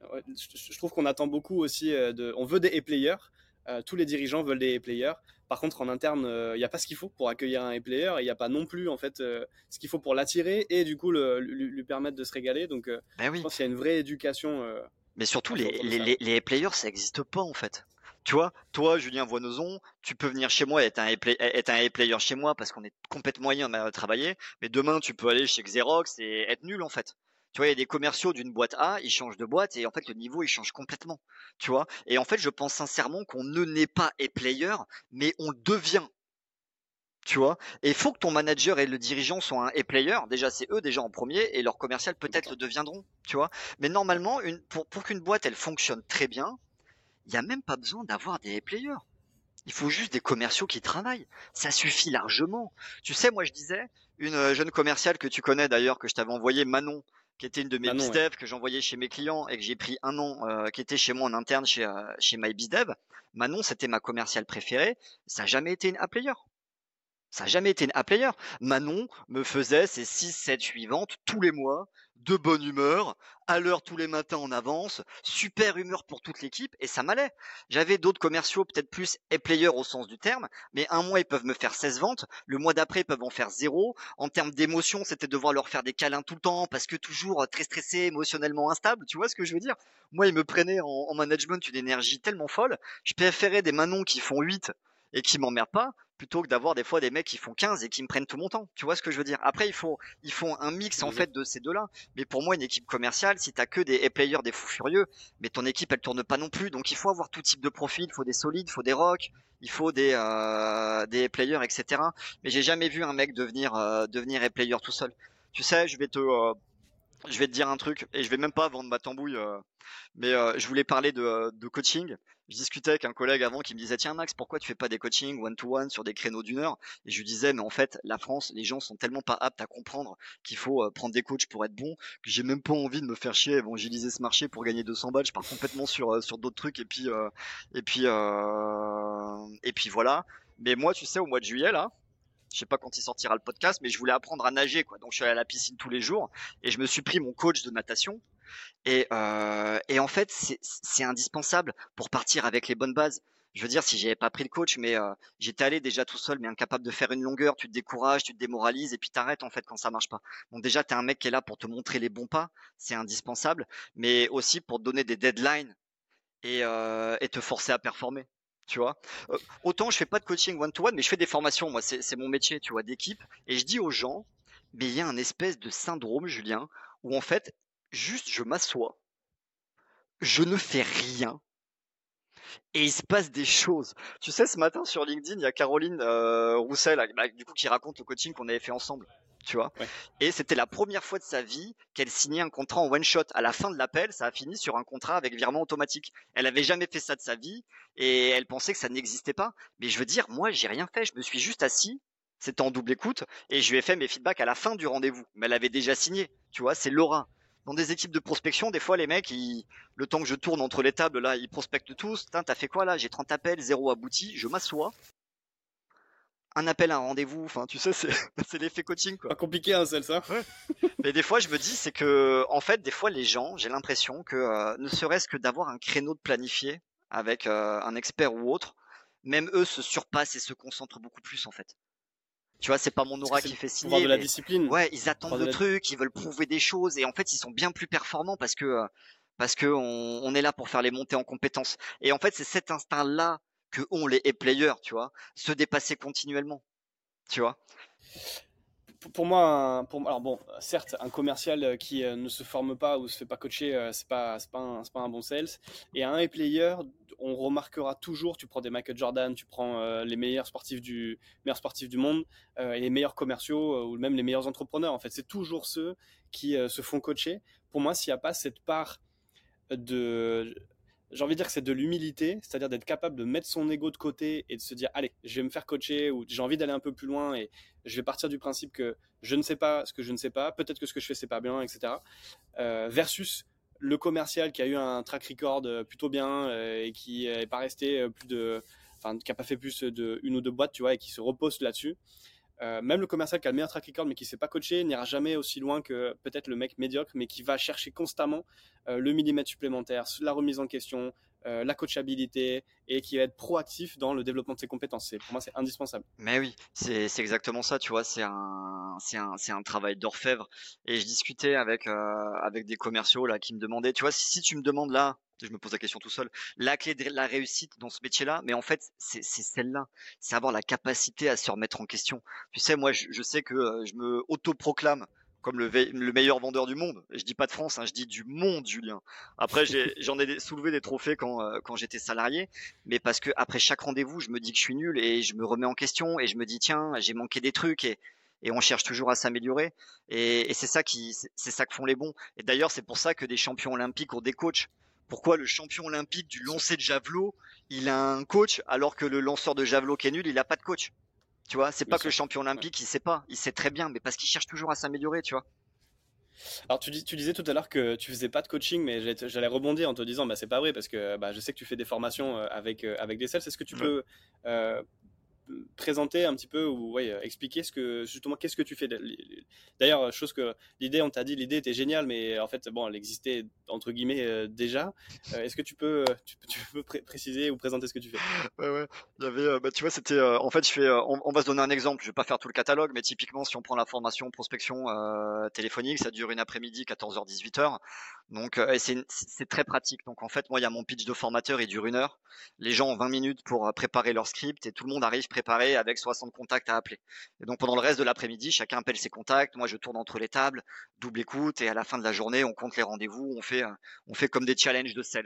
je, trouve qu'on attend beaucoup aussi de. On veut des e-players. Tous les dirigeants veulent des e-players. Par contre, en interne, il n'y a pas ce qu'il faut pour accueillir un e-player et il n'y a pas non plus en fait ce qu'il faut pour l'attirer et du coup le, lui, permettre de se régaler. Donc, ben oui. je pense qu'il y a une vraie éducation mais surtout, les, les, les, players, ça n'existe pas en fait. Tu vois, toi, Julien Voinozon, tu peux venir chez moi et être un e-player chez moi parce qu'on est complètement moyen à travailler. Mais demain, tu peux aller chez Xerox et être nul en fait. Tu vois, il y a des commerciaux d'une boîte A, ils changent de boîte et en fait le niveau il change complètement. Tu vois? Et en fait, je pense sincèrement qu'on ne naît pas e-player, mais on devient tu vois? Et il faut que ton manager et le dirigeant soient un e-player. Déjà, c'est eux déjà en premier et leurs commercial peut-être le deviendront, tu vois? Mais normalement, une, pour, pour qu'une boîte elle fonctionne très bien, il n'y a même pas besoin d'avoir des e-players. Il faut juste des commerciaux qui travaillent. Ça suffit largement. Tu sais, moi je disais, une euh, jeune commerciale que tu connais d'ailleurs, que je t'avais envoyé, Manon, qui était une de mes bizdev que j'envoyais chez mes clients et que j'ai pris un an, euh, qui était chez moi en interne chez, euh, chez MyBizDev. Manon, c'était ma commerciale préférée. Ça n'a jamais été une A-player. Ça n'a jamais été une A-player. Manon me faisait ses 6, 7, 8 ventes tous les mois, de bonne humeur, à l'heure tous les matins en avance, super humeur pour toute l'équipe, et ça m'allait. J'avais d'autres commerciaux, peut-être plus A-player au sens du terme, mais un mois ils peuvent me faire 16 ventes, le mois d'après ils peuvent en faire zéro. En termes d'émotion, c'était devoir leur faire des câlins tout le temps, parce que toujours très stressé, émotionnellement instable, tu vois ce que je veux dire? Moi, ils me prenaient en, en management une énergie tellement folle, je préférais des Manon qui font 8 et qui m'emmerdent pas plutôt que d'avoir des fois des mecs qui font 15 et qui me prennent tout mon temps. Tu vois ce que je veux dire? Après, il faut, ils font un mix en fait de ces deux-là. Mais pour moi, une équipe commerciale, si t'as que des players, des fous furieux, mais ton équipe elle tourne pas non plus. Donc il faut avoir tout type de profil. Il faut des solides, il faut des rocks, il faut des euh, des players, etc. Mais j'ai jamais vu un mec devenir euh, devenir player tout seul. Tu sais, je vais te euh, je vais te dire un truc et je vais même pas vendre ma tambouille, euh, mais euh, je voulais parler de, de, coaching. Je discutais avec un collègue avant qui me disait tiens Max pourquoi tu fais pas des coachings one to one sur des créneaux d'une heure? Et je lui disais mais en fait la France les gens sont tellement pas aptes à comprendre qu'il faut euh, prendre des coachs pour être bon que j'ai même pas envie de me faire chier évangéliser ce marché pour gagner 200 balles. Je pars complètement sur sur d'autres trucs et puis et puis et puis voilà. Mais moi tu sais au mois de juillet là je sais pas quand il sortira le podcast, mais je voulais apprendre à nager, quoi. Donc je suis allé à la piscine tous les jours et je me suis pris mon coach de natation. Et, euh, et en fait, c'est indispensable pour partir avec les bonnes bases. Je veux dire, si j'avais pas pris le coach, mais euh, j'étais allé déjà tout seul, mais incapable de faire une longueur, tu te décourages, tu te démoralises et puis t'arrêtes en fait quand ça marche pas. Donc déjà, tu es un mec qui est là pour te montrer les bons pas, c'est indispensable, mais aussi pour te donner des deadlines et, euh, et te forcer à performer tu vois. Euh, autant je fais pas de coaching one to one, mais je fais des formations. Moi, c'est mon métier, tu vois, d'équipe. Et je dis aux gens, mais il y a un espèce de syndrome, Julien, où en fait, juste je m'assois, je ne fais rien. Et il se passe des choses. Tu sais, ce matin sur LinkedIn, il y a Caroline euh, Roussel, bah, du coup, qui raconte le coaching qu'on avait fait ensemble tu vois. Et c'était la première fois de sa vie qu'elle signait un contrat en one shot. À la fin de l'appel, ça a fini sur un contrat avec virement automatique. Elle avait jamais fait ça de sa vie et elle pensait que ça n'existait pas. Mais je veux dire, moi, j'ai rien fait. Je me suis juste assis. C'était en double écoute et je lui ai fait mes feedbacks à la fin du rendez-vous. Mais elle avait déjà signé. Tu vois, c'est Laura. Dans des équipes de prospection, des fois, les mecs, ils, le temps que je tourne entre les tables, là, ils prospectent tous. T'as fait quoi là? J'ai 30 appels, zéro abouti. Je m'assois un appel, un rendez-vous. Enfin, tu sais, c'est, l'effet coaching, quoi. Pas compliqué, hein, celle ça. Mais des fois, je me dis, c'est que, en fait, des fois, les gens, j'ai l'impression que, euh, ne serait-ce que d'avoir un créneau de planifié avec euh, un expert ou autre, même eux se surpassent et se concentrent beaucoup plus, en fait. Tu vois, c'est pas mon aura qui fait signer. de la discipline. Ouais, ils attendent le truc, ils veulent prouver des choses, et en fait, ils sont bien plus performants parce que, euh, parce que on est là pour faire les montées en compétences. Et en fait, c'est cet instinct-là que ont les players, tu vois, se dépasser continuellement, tu vois. Pour moi, pour, alors bon, certes, un commercial euh, qui euh, ne se forme pas ou se fait pas coacher, euh, c'est pas, pas, un, pas un bon sales. Et un player, on remarquera toujours, tu prends des Michael Jordan, tu prends les meilleurs sportifs du, meilleurs sportifs du monde, et les meilleurs commerciaux, ou même les meilleurs entrepreneurs. En fait, c'est toujours ceux qui se font coacher. Pour moi, s'il n'y a pas cette part de j'ai envie de dire que c'est de l'humilité, c'est-à-dire d'être capable de mettre son ego de côté et de se dire allez, je vais me faire coacher ou j'ai envie d'aller un peu plus loin et je vais partir du principe que je ne sais pas ce que je ne sais pas, peut-être que ce que je fais c'est pas bien, etc. Euh, versus le commercial qui a eu un track record plutôt bien et qui n'est pas resté plus de, enfin, qui n'a pas fait plus de une ou deux boîtes, tu vois, et qui se repose là-dessus. Même le commercial qui a le meilleur track record mais qui ne s'est pas coaché n'ira jamais aussi loin que peut-être le mec médiocre mais qui va chercher constamment le millimètre supplémentaire, la remise en question, euh, la coachabilité et qui va être proactif dans le développement de ses compétences. Pour moi, c'est indispensable. Mais oui, c'est exactement ça, tu vois, c'est un, travail d'orfèvre. Et je discutais avec, euh, avec des commerciaux là, qui me demandaient, tu vois, si, tu me demandes là, je me pose la question tout seul, la clé de la réussite dans ce métier-là, mais en fait, c'est celle-là. C'est avoir la capacité à se remettre en question. Tu sais, moi, je, je sais que euh, je me autoproclame comme le, meilleur vendeur du monde. Je dis pas de France, hein, je dis du monde, Julien. Après, j'en ai, soulevé des trophées quand, euh, quand j'étais salarié, mais parce que après chaque rendez-vous, je me dis que je suis nul et je me remets en question et je me dis tiens, j'ai manqué des trucs et, et on cherche toujours à s'améliorer. Et, et c'est ça qui, c'est ça que font les bons. Et d'ailleurs, c'est pour ça que des champions olympiques ont des coachs. Pourquoi le champion olympique du lancer de javelot, il a un coach alors que le lanceur de javelot qui est nul, il a pas de coach. Tu vois, c'est pas que le champion olympique, il sait pas, il sait très bien, mais parce qu'il cherche toujours à s'améliorer, tu vois. Alors tu, tu, disais tout à l'heure que tu faisais pas de coaching, mais j'allais rebondir en te disant bah c'est pas vrai parce que bah, je sais que tu fais des formations euh, avec euh, avec des sales. Est-ce que tu peux euh, présenter un petit peu ou expliquer ce que justement qu'est-ce que tu fais. D'ailleurs chose que l'idée on t'a dit l'idée était géniale mais en fait bon elle existait entre guillemets euh, déjà. Euh, est-ce que tu peux tu, peux préciser ou présenter ce que tu fais? Ouais ouais. Il euh, bah, tu vois c'était en fait je fais on, va se donner un exemple. Je vais pas faire tout le catalogue mais typiquement si on prend la formation prospection téléphonique ça dure une après-midi 14h 18h donc c'est très pratique. Donc en fait moi il y a mon pitch de formateur il dure une heure. Les gens ont 20 minutes pour préparer leur script et tout le monde arrive préparé avec 60 contacts à appeler. Et donc pendant le reste de l'après-midi, chacun appelle ses contacts. Moi, je tourne entre les tables, double écoute, et à la fin de la journée, on compte les rendez-vous. On fait, on fait comme des challenges de sales.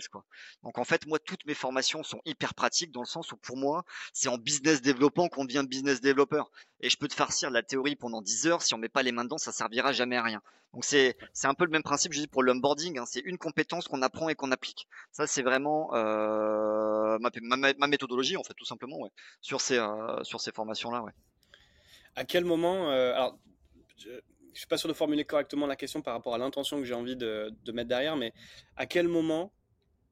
Donc en fait, moi, toutes mes formations sont hyper pratiques dans le sens où pour moi, c'est en business développement qu'on devient business développeur. Et je peux te farcir la théorie pendant 10 heures. Si on met pas les mains dedans, ça servira jamais à rien. Donc c'est c'est un peu le même principe, je dis pour l'onboarding. Hein, c'est une compétence qu'on apprend et qu'on applique. Ça c'est vraiment euh, ma, méthodologie en fait, tout simplement, sur ces euh, sur ces formations là. À quel moment euh, Alors, je, je suis pas sûr de formuler correctement la question par rapport à l'intention que j'ai envie de, de, mettre derrière, mais à quel moment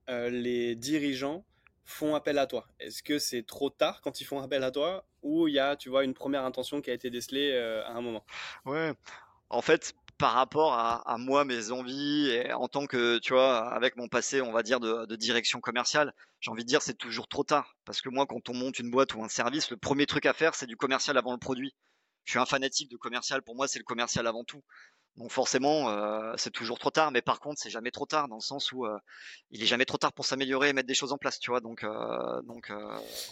les dirigeants font appel à toi Est-ce que c'est trop tard quand ils font appel à toi ou il y a, tu vois, une première intention qui a été décelée à un moment? Ouais. En fait, par rapport à, moi, mes envies, et en tant que, tu vois, avec mon passé, on va dire, de, direction commerciale, j'ai envie de dire c'est toujours trop tard. Parce que moi, quand on monte une boîte ou un service, le premier truc à faire, c'est du commercial avant le produit. Je suis un fanatique de commercial, pour moi, c'est le commercial avant tout. Donc forcément, euh, c'est toujours trop tard, mais par contre, c'est jamais trop tard dans le sens où euh, il est jamais trop tard pour s'améliorer et mettre des choses en place, tu vois. Donc, euh, donc,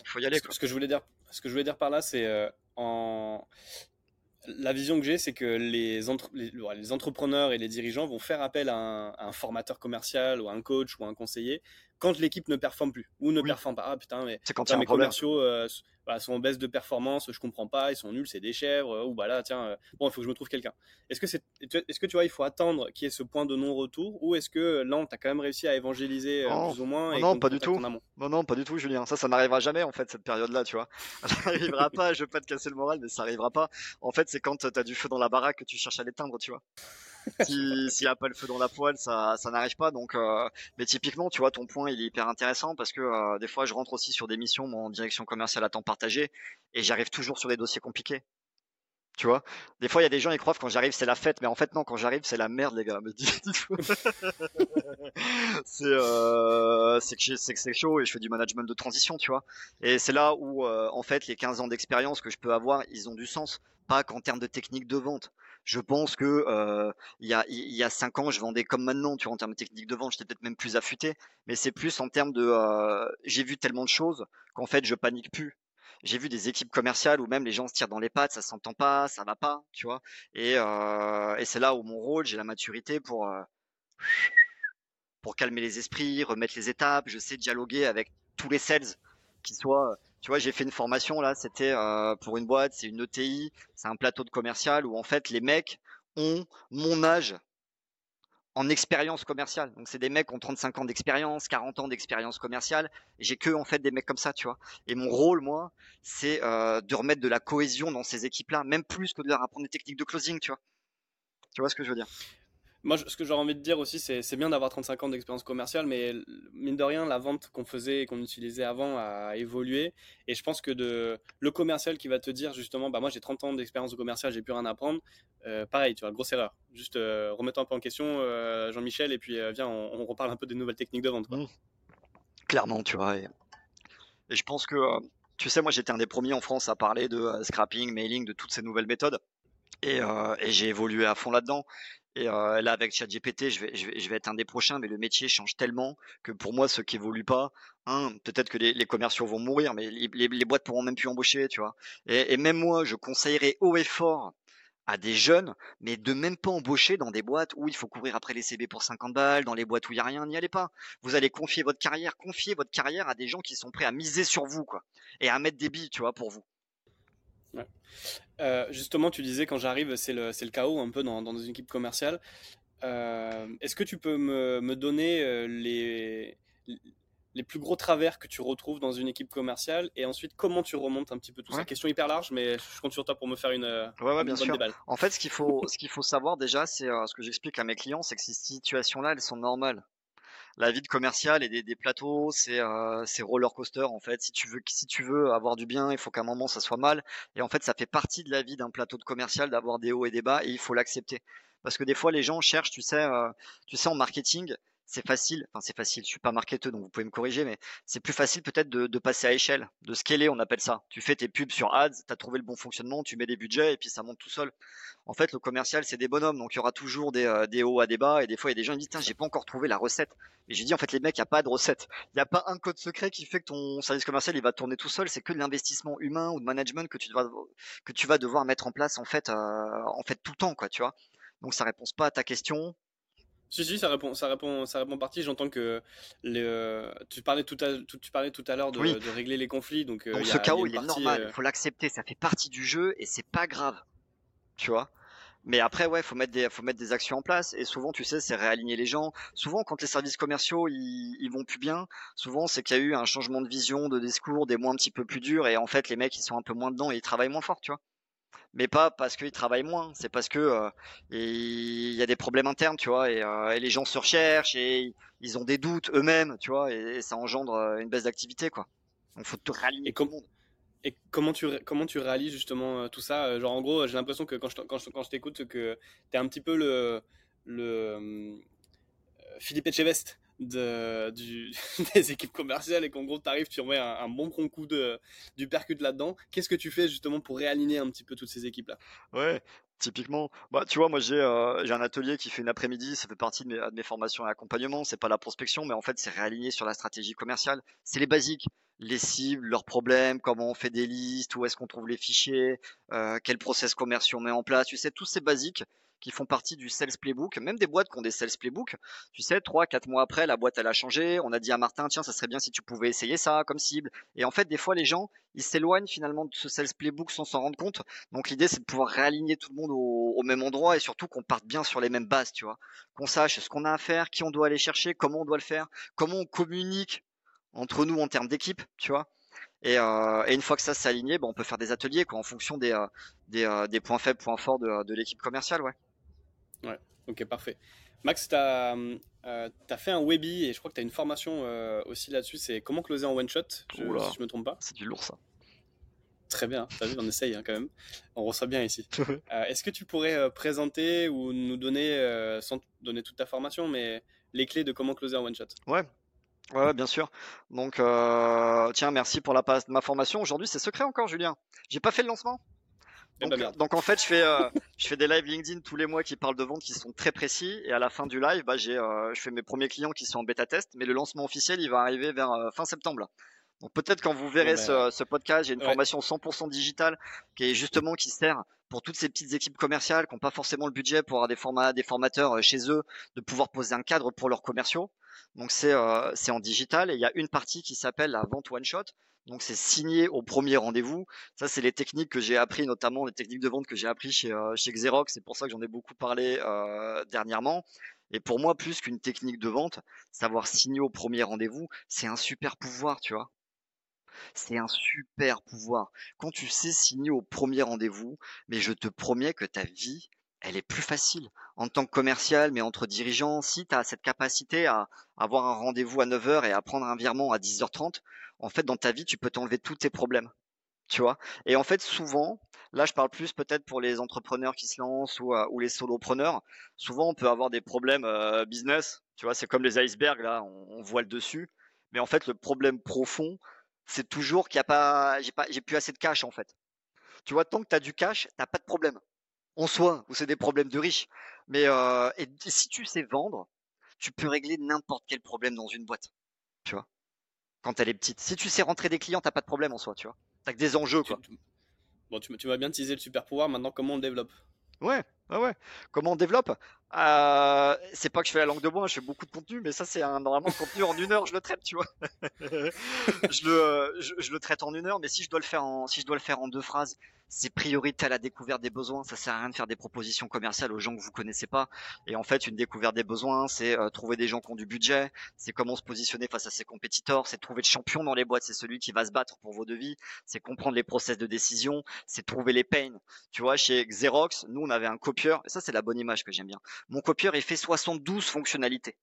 faut y aller. Ce, que je voulais dire, ce que je voulais dire par là, c'est en la vision que j'ai, c'est que les, les, entrepreneurs et les dirigeants vont faire appel à un, formateur commercial ou à un coach ou à un conseiller quand l'équipe ne performe plus ou ne performe pas. Ah putain, mais c'est quand, mes commerciaux euh, bah, sont en baisse de performance, je comprends pas, ils sont nuls, c'est des chèvres, euh, ou bah là, tiens, euh, bon, il faut que je me trouve quelqu'un. Est-ce que, c'est, est-ce que tu vois, il faut attendre qu'il y ait ce point de non-retour, ou est-ce que là, tu as quand même réussi à évangéliser plus ou moins et Non, pas du tout. Non, non, pas du tout, Julien. Ça, ça n'arrivera jamais, en fait, cette période-là, tu vois. Ça n'arrivera pas, je veux pas te casser le moral, mais ça n'arrivera pas. En fait, c'est quand tu as du feu dans la baraque que tu cherches à l'éteindre, tu vois s'il n'y a pas le feu dans la poêle, ça, ça n'arrive pas. Donc, euh, mais typiquement, tu vois, ton point, il est hyper intéressant parce que euh, des fois, je rentre aussi sur des missions en direction commerciale à temps partagé et j'arrive toujours sur des dossiers compliqués. Tu vois, des fois il y a des gens qui croient que quand j'arrive c'est la fête, mais en fait non, quand j'arrive c'est la merde les gars. c'est euh, c'est que c'est chaud et je fais du management de transition, tu vois? Et c'est là où euh, en fait les 15 ans d'expérience que je peux avoir, ils ont du sens, pas qu'en termes de technique de vente. Je pense que euh, il y a il y a cinq ans je vendais comme maintenant, tu vois, en termes de technique de vente, j'étais peut-être même plus affûté, mais c'est plus en termes de euh, j'ai vu tellement de choses qu'en fait je panique plus j'ai vu des équipes commerciales où même les gens se tirent dans les pattes, ça s'entend pas, ça va pas, tu vois. Et, euh, et c'est là où mon rôle, j'ai la maturité pour euh, pour calmer les esprits, remettre les étapes. Je sais dialoguer avec tous les sales, qui soient. Tu vois, j'ai fait une formation là, c'était euh, pour une boîte, c'est une ETI, c'est un plateau de commercial où en fait les mecs ont mon âge en expérience commerciale. Donc c'est des mecs qui ont 35 ans d'expérience, 40 ans d'expérience commerciale. J'ai que en fait des mecs comme ça, tu vois. Et mon rôle, moi, c'est euh, de remettre de la cohésion dans ces équipes-là, même plus que de leur apprendre des techniques de closing, tu vois. Tu vois ce que je veux dire? Moi, ce que j'aurais envie de dire aussi, c'est bien d'avoir 35 ans d'expérience commerciale, mais mine de rien, la vente qu'on faisait et qu'on utilisait avant a évolué. Et je pense que de, le commercial qui va te dire justement, bah moi j'ai 30 ans d'expérience commerciale, j'ai plus rien à apprendre, euh, pareil, tu vois, grosse erreur. Juste euh, remettons un peu en question euh, Jean-Michel et puis viens, on, reparle un peu des nouvelles techniques de vente. Mmh. Clairement, tu vois. Et, je pense que, tu sais, moi j'étais un des premiers en France à parler de scrapping, mailing, de toutes ces nouvelles méthodes. Et j'ai évolué à fond là-dedans. Et euh, là, avec ChatGPT, je vais, je, vais, être un des prochains, mais le métier change tellement que pour moi, ceux qui évoluent pas, un, peut-être que les, commerciaux vont mourir, mais les, les, les, boîtes pourront même plus embaucher, tu vois. Et, même moi, je conseillerais haut et fort à des jeunes, mais de même pas embaucher dans des boîtes où il faut courir après les CB pour 50 balles, dans les boîtes où il y a rien, n'y allez pas. Vous allez confier votre carrière, confier votre carrière à des gens qui sont prêts à miser sur vous, quoi, et à mettre des billes, tu vois, pour vous. Euh, justement, tu disais quand j'arrive, c'est le, le, chaos un peu dans, dans une équipe commerciale. Euh, est-ce que tu peux me, me donner euh, les, les plus gros travers que tu retrouves dans une équipe commerciale? Et ensuite comment tu remontes un petit peu tout ça? Question hyper large, mais je compte sur toi pour me faire une, ouais, ouais, bien sûr. En fait, ce qu'il faut, ce qu'il faut savoir déjà, c'est ce que j'explique à mes clients, c'est que ces situations-là, elles sont normales la vie de commercial et des, des plateaux, c'est euh, roller coaster en fait. Si tu veux, si tu veux avoir du bien, il faut qu'à un moment ça soit mal. Et en fait, ça fait partie de la vie d'un plateau de commercial d'avoir des hauts et des bas et il faut l'accepter. Parce que des fois, les gens cherchent, tu sais, euh, tu sais, en marketing, c'est facile, enfin c'est facile, je suis pas marketeur donc vous pouvez me corriger, mais c'est plus facile peut-être de, passer à échelle, de scaler on appelle ça. Tu fais tes pubs sur ads, tu as trouvé le bon fonctionnement, tu mets des budgets et puis ça monte tout seul. En fait le commercial c'est des bonhommes, donc il y aura toujours des, euh, des hauts à des bas et des fois il y a des gens qui disent tiens j'ai pas encore trouvé la recette. Et j'ai dit en fait les mecs il n'y a pas de recette, il n'y a pas un code secret qui fait que ton service commercial il va tourner tout seul, c'est que de l'investissement humain ou de management que tu, dois, que tu vas devoir mettre en place en fait, euh, en fait tout le temps quoi tu vois. Donc ça répond pas à ta question, si, si, ça répond, ça répond, ça répond partie. J'entends que tu parlais tout à, tu parlais tout à l'heure de, de, régler les conflits. Donc, euh, ce chaos, il est normal. Il euh, faut l'accepter. Ça fait partie du jeu et c'est pas grave. Tu vois? Mais après, ouais, faut mettre des, faut mettre des actions en place. Et souvent, tu sais, c'est réaligner les gens. Souvent, quand les services commerciaux, ils, ils vont plus bien, souvent, c'est qu'il y a eu un changement de vision, de discours, des mots un petit peu plus durs. Et en fait, les mecs, ils sont un peu moins dedans et ils travaillent moins fort, tu vois mais pas parce qu'ils travaillent moins, c'est parce que euh, il y a des problèmes internes, tu vois, euh, et, les gens se recherchent et ils ont des doutes eux-mêmes, tu vois, et, ça engendre euh, une baisse d'activité, quoi. Donc faut te rallier et tout le monde. Et comment tu, comment tu réalises justement tout ça Genre en gros, j'ai l'impression que quand je, quand je, quand je t'écoute, que tu es un petit peu le, le Philippe Etchebest des équipes commerciales et qu'en gros tu arrives, tu remets un, bon bon coup de, du percute là-dedans. Qu'est-ce que tu fais justement pour réaligner un petit peu toutes ces équipes-là? Ouais, typiquement. Bah, tu vois, moi j'ai euh, un atelier qui fait une après-midi, ça fait partie de mes, formations et accompagnement. C'est pas la prospection, mais en fait c'est réaligner sur la stratégie commerciale. C'est les basiques les cibles, leurs problèmes, comment on fait des listes, où est-ce qu'on trouve les fichiers, euh, quel process commercial on met en place, tu sais, tous ces basiques qui font partie du sales playbook, même des boîtes qui ont des sales playbook. Tu sais, trois, quatre mois après, la boîte elle a changé. On a dit à Martin, tiens, ça serait bien si tu pouvais essayer ça comme cible. Et en fait, des fois, les gens, ils s'éloignent finalement de ce sales playbook sans s'en rendre compte. Donc l'idée, c'est de pouvoir réaligner tout le monde au, même endroit et surtout qu'on parte bien sur les mêmes bases, tu vois. Qu'on sache ce qu'on a à faire, qui on doit aller chercher, comment on doit le faire, comment on communique entre nous en termes d'équipe, tu vois. Et, euh, une fois que ça s'est aligné, ben, on peut faire des ateliers quoi, en fonction des, euh, euh, points faibles, points forts de, de l'équipe commerciale. Ouais. Ouais, ok, parfait. Max, tu as, euh, fait un Webi et je crois que tu as une formation euh, aussi là-dessus. C'est comment closer en one shot, je, si je me trompe pas. C'est du lourd ça. Très bien, t'as vu, on essaye hein, quand même. On reçoit bien ici. euh, Est-ce que tu pourrais présenter ou nous donner, sans donner toute ta formation, mais les clés de comment closer en one shot Ouais, Ouais, bien sûr. Donc, tiens, merci pour la passe de ma formation. Aujourd'hui, c'est secret encore, Julien. J'ai pas fait le lancement? Donc, en fait, je fais, euh, je fais des lives LinkedIn tous les mois qui parlent de vente qui sont très précis. Et à la fin du live, bah, j'ai, euh, je fais mes premiers clients qui sont en bêta test. Mais le lancement officiel, il va arriver vers euh, fin septembre. Donc peut-être quand vous verrez ce, ce, podcast, j'ai une formation 100% digitale qui est justement qui sert pour toutes ces petites équipes commerciales qui n'ont pas forcément le budget pour avoir des formats, des formateurs chez eux, de pouvoir poser un cadre pour leurs commerciaux. Donc c'est c'est en digital et il y a une partie qui s'appelle la vente one shot. Donc c'est signé au premier rendez-vous. Ça, c'est les techniques que j'ai appris, notamment les techniques de vente que j'ai appris chez, euh, Xerox. C'est pour ça que j'en ai beaucoup parlé euh, dernièrement. Et pour moi, plus qu'une technique de vente, savoir signer au premier rendez-vous, c'est un super pouvoir, tu vois. C'est un super pouvoir. Quand tu sais signer au premier rendez-vous, mais je te promets que ta vie, elle est plus facile. En tant que commercial, mais entre dirigeants, si tu as cette capacité à avoir un rendez-vous à 9h et à prendre un virement à 10h30, en fait, dans ta vie, tu peux t'enlever tous tes problèmes. Tu vois Et en fait, souvent, là, je parle plus peut-être pour les entrepreneurs qui se lancent ou, euh, les solopreneurs. Souvent, on peut avoir des problèmes euh, business. Tu vois, c'est comme les icebergs, là, on, on voit le dessus. Mais en fait, le problème profond, c'est toujours qu'il n'y a pas, j'ai pas, j'ai plus assez de cash, en fait. Tu vois, tant que tu as du cash, t'as pas de problème en soi, ou c'est des problèmes de riches. Mais euh, et, si tu sais vendre, tu peux régler n'importe quel problème dans une boîte. Tu vois Quand elle est petite. Si tu sais rentrer des clients, t'as pas de problème en soi, tu vois. T'as que des enjeux, quoi. bon, tu, tu vas bien teaser le super pouvoir. Maintenant, comment on le développe? Ouais, ouais, ouais. Comment on développe? Euh, C'est pas que je fais la langue de bois, je fais beaucoup de contenu, mais ça c'est un normalement le contenu en une heure, je le traite, tu vois. je le, je, le traite en une heure, mais si je dois le faire en, si je dois le faire en deux phrases, c'est priorité à la découverte des besoins. Ça sert à rien de faire des propositions commerciales aux gens que vous connaissez pas. Et en fait, une découverte des besoins, c'est euh, trouver des gens qui ont du budget, c'est comment se positionner face à ses compétiteurs, c'est trouver le champion dans les boîtes, c'est celui qui va se battre pour vos devis, c'est comprendre les process de décision, c'est trouver les pains. Tu vois, chez Xerox, nous on avait un ça c'est la bonne image que j'aime bien. Mon copieur, il fait 72 fonctionnalités.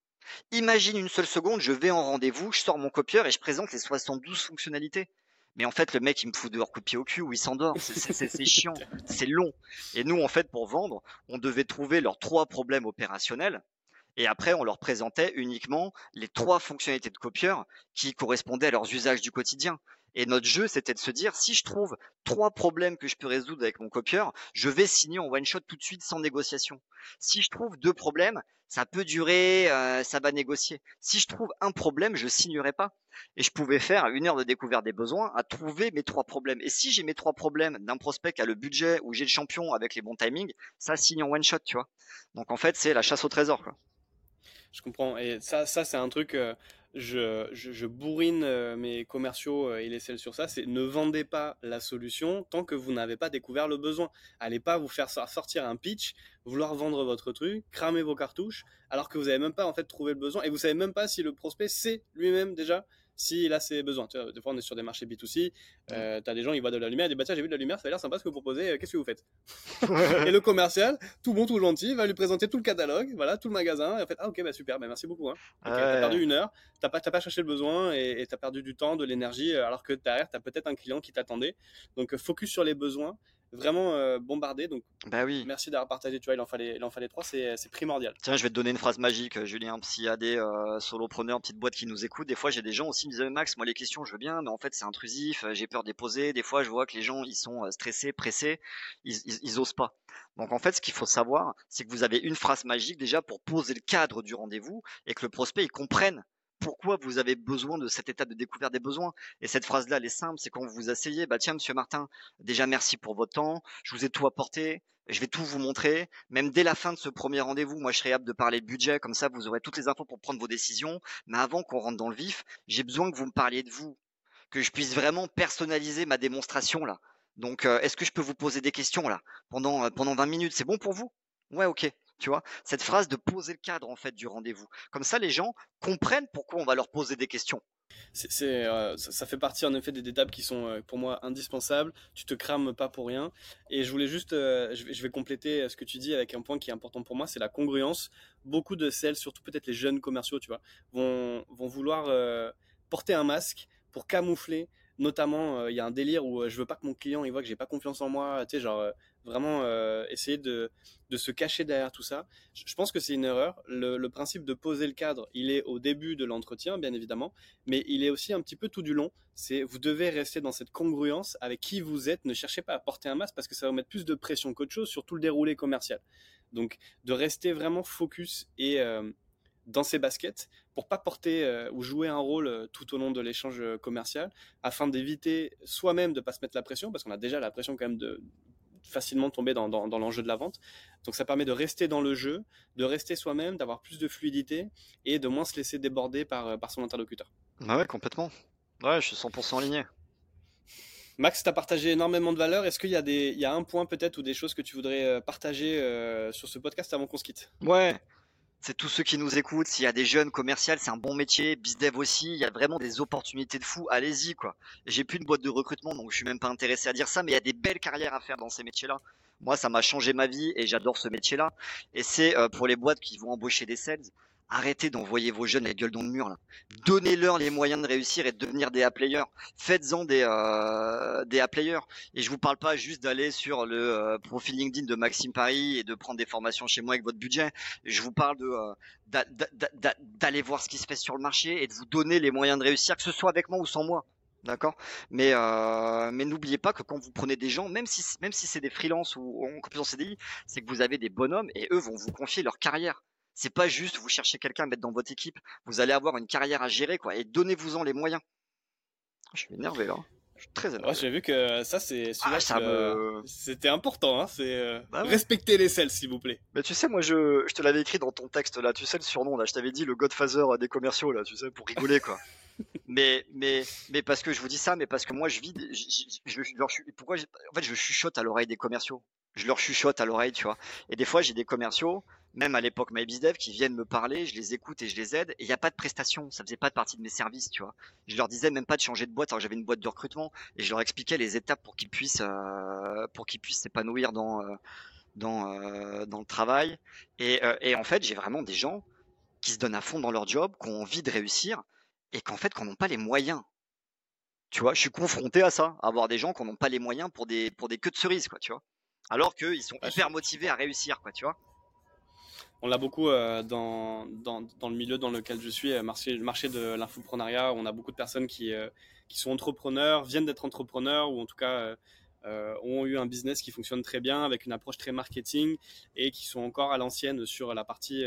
Imagine une seule seconde, je vais en rendez-vous, je sors mon copieur et je présente les 72 fonctionnalités. Mais en fait, le mec, il me fout dehors copier au cul ou il s'endort. C'est chiant, c'est long. Et nous, en fait, pour vendre, on devait trouver leurs trois problèmes opérationnels. Et après, on leur présentait uniquement les trois fonctionnalités de copieur qui correspondaient à leurs usages du quotidien. Et notre jeu, c'était de se dire, si je trouve trois problèmes que je peux résoudre avec mon copieur, je vais signer en one shot tout de suite sans négociation. Si je trouve deux problèmes, ça peut durer, euh, ça va négocier. Si je trouve un problème, je signerai pas. Et je pouvais faire une heure de découverte des besoins à trouver mes trois problèmes. Et si j'ai mes trois problèmes d'un prospect qui a le budget ou j'ai le champion avec les bons timings, ça signe en one shot, tu vois. Donc en fait, c'est la chasse au trésor. Je comprends. Et ça, ça c'est un truc. Euh, je, bourrine euh, mes commerciaux et les sales sur ça, c'est ne vendez pas la solution tant que vous n'avez pas découvert le besoin. Allez pas vous faire sortir un pitch, vouloir vendre votre truc, cramer vos cartouches, alors que vous n'avez même pas en fait trouvé le besoin et vous savez même pas si le prospect sait lui-même déjà si là c'est besoin. Tu vois, des fois on est sur des marchés B2C, euh, tu as des gens, ils voient de la lumière, ils disent bah tiens j'ai vu de la lumière, ça a l'air sympa ce que vous proposez, euh, qu'est-ce que vous faites Et le commercial, tout bon, tout gentil, va lui présenter tout le catalogue, voilà, tout le magasin, et en fait ah ok bah super, bah, merci beaucoup. Hein. Okay, T'as perdu une heure, t'as pas, pas cherché le besoin et t'as perdu du temps, de l'énergie, euh, alors que derrière t'as peut-être un client qui t'attendait. Donc focus sur les besoins vraiment euh, bombardé. Donc, bah oui. merci d'avoir partagé. Tu vois, il en fallait, il en fallait trois, c'est, primordial. Tiens, je vais te donner une phrase magique, euh, Julien. S'il y a des euh, solopreneurs, petites boîtes qui nous écoutent, des fois j'ai des gens aussi qui me disent Max, moi les questions, je veux bien, mais en fait c'est intrusif, j'ai peur de les poser. Des fois, je vois que les gens ils sont stressés, pressés, ils, ils, ils osent pas. Donc en fait, ce qu'il faut savoir, c'est que vous avez une phrase magique déjà pour poser le cadre du rendez-vous et que le prospect il comprenne pourquoi vous avez besoin de cette étape de découverte des besoins? Et cette phrase-là, elle est simple, c'est quand vous vous asseyez, bah tiens, monsieur Martin, déjà merci pour votre temps, je vous ai tout apporté, je vais tout vous montrer. Même dès la fin de ce premier rendez-vous, moi je serai apte de parler de budget, comme ça vous aurez toutes les infos pour prendre vos décisions. Mais avant qu'on rentre dans le vif, j'ai besoin que vous me parliez de vous, que je puisse vraiment personnaliser ma démonstration là. Donc, euh, est-ce que je peux vous poser des questions là pendant euh, pendant 20 minutes? C'est bon pour vous? Ouais, ok tu vois, cette phrase de poser le cadre en fait du rendez-vous. Comme ça, les gens comprennent pourquoi on va leur poser des questions. Euh, ça, fait partie en effet des étapes qui sont euh, pour moi indispensables. Tu te crames pas pour rien. Et je voulais juste, euh, je, vais, compléter ce que tu dis avec un point qui est important pour moi, c'est la congruence. Beaucoup de celles, surtout peut-être les jeunes commerciaux, tu vois, vont, vont vouloir porter un masque pour camoufler notamment il y a un délire où je veux pas que mon client il voit que j'ai pas confiance en moi tu sais genre vraiment euh, essayer de, de, se cacher derrière tout ça. Je pense que c'est une erreur. Le, principe de poser le cadre, il est au début de l'entretien, bien évidemment, mais il est aussi un petit peu tout du long. C'est vous devez rester dans cette congruence avec qui vous êtes. Ne cherchez pas à porter un masque parce que ça va mettre plus de pression qu'autre chose sur tout le déroulé commercial. Donc de rester vraiment focus et euh, dans ses baskets pour pas porter euh, ou jouer un rôle tout au long de l'échange commercial afin d'éviter soi-même de pas se mettre la pression parce qu'on a déjà la pression quand même de facilement tomber dans, dans, l'enjeu de la vente. Donc ça permet de rester dans le jeu, de rester soi-même, d'avoir plus de fluidité et de moins se laisser déborder par, euh, par son interlocuteur. Bah ouais, complètement. Ouais, je suis 100% aligné. Max, tu as partagé énormément de valeurs. Est-ce qu'il y, a des, il y a un point peut-être ou des choses que tu voudrais euh, partager euh, sur ce podcast avant qu'on se quitte? Ouais, c'est tous ceux qui nous écoutent. S'il y a des jeunes commerciaux, c'est un bon métier. BizDev aussi, il y a vraiment des opportunités de fou. Allez-y, quoi. J'ai plus de boîte de recrutement, donc je suis même pas intéressé à dire ça, mais il y a des belles carrières à faire dans ces métiers-là. Moi, ça m'a changé ma vie et j'adore ce métier-là. Et c'est euh, pour les boîtes qui vont embaucher des sales. Arrêtez d'envoyer vos jeunes la gueule dans le mur. Donnez-leur les moyens de réussir et de devenir des A-players. Faites-en des, euh, des A-players. Et je vous parle pas juste d'aller sur le euh, profil LinkedIn de Maxime Paris et de prendre des formations chez moi avec votre budget. Je vous parle de euh, d'aller voir ce qui se fait sur le marché et de vous donner les moyens de réussir, que ce soit avec moi ou sans moi. D'accord? Mais, euh, mais n'oubliez pas que quand vous prenez des gens, même si, même si c'est des freelances ou en en CDI, c'est que vous avez des bonhommes et eux vont vous confier leur carrière. C'est pas juste vous cherchez quelqu'un à mettre dans votre équipe. Vous allez avoir une carrière à gérer, quoi. Et donnez-vous-en les moyens. Je suis énervé là. Je suis très énervé. J'ai vu que ça, c'est ah, c'était important. Hein. C'est euh, bah respecter les selles, s'il vous plaît. Mais tu sais, moi, je, je te l'avais écrit dans ton texte là. Tu sais le surnom là. Je t'avais dit le Godfather des commerciaux là. Tu sais pour rigoler quoi. mais mais mais parce que je vous dis ça, mais parce que moi je vis. Je, je, pourquoi En fait, je chuchote à l'oreille des commerciaux. Je leur chuchote à l'oreille, tu vois. Et des fois, j'ai des commerciaux même à l'époque MyBizDev, qui viennent me parler, je les écoute et je les aide, et il n'y a pas de prestation, ça faisait pas partie de mes services, tu vois. Je leur disais même pas de changer de boîte, alors j'avais une boîte de recrutement, et je leur expliquais les étapes pour qu'ils puissent, euh, pour qu'ils puissent s'épanouir dans, euh, dans, euh, dans le travail. Et, et en fait, j'ai vraiment des gens qui se donnent à fond dans leur job, qui ont envie de réussir, et qu'en fait, qu'on n'ont pas les moyens. Tu vois, je suis confronté à ça, à avoir des gens qui n'ont pas les moyens pour des, pour des queues de cerises, quoi, tu vois. Alors qu'ils sont hyper motivés à réussir, quoi, tu vois on l'a beaucoup euh, dans, dans, le milieu dans lequel je suis, euh, marché, le marché de l'infoprenariat. On a beaucoup de personnes qui, euh, qui sont entrepreneurs, viennent d'être entrepreneurs ou en tout cas ont eu un business qui fonctionne très bien avec une approche très marketing et qui sont encore à l'ancienne sur la partie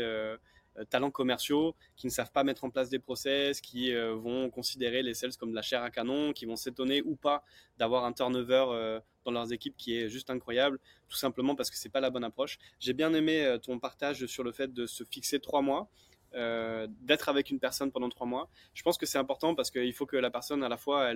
talents commerciaux qui ne savent pas mettre en place des process, qui vont considérer les sales comme de la chair à canon, qui vont s'étonner ou pas d'avoir un turnover dans leurs équipes qui est juste incroyable, tout simplement parce que c'est pas la bonne approche. J'ai bien aimé ton partage sur le fait de se fixer trois mois. d'être avec une personne pendant trois mois. Je pense que c'est important parce qu'il faut que la personne à la fois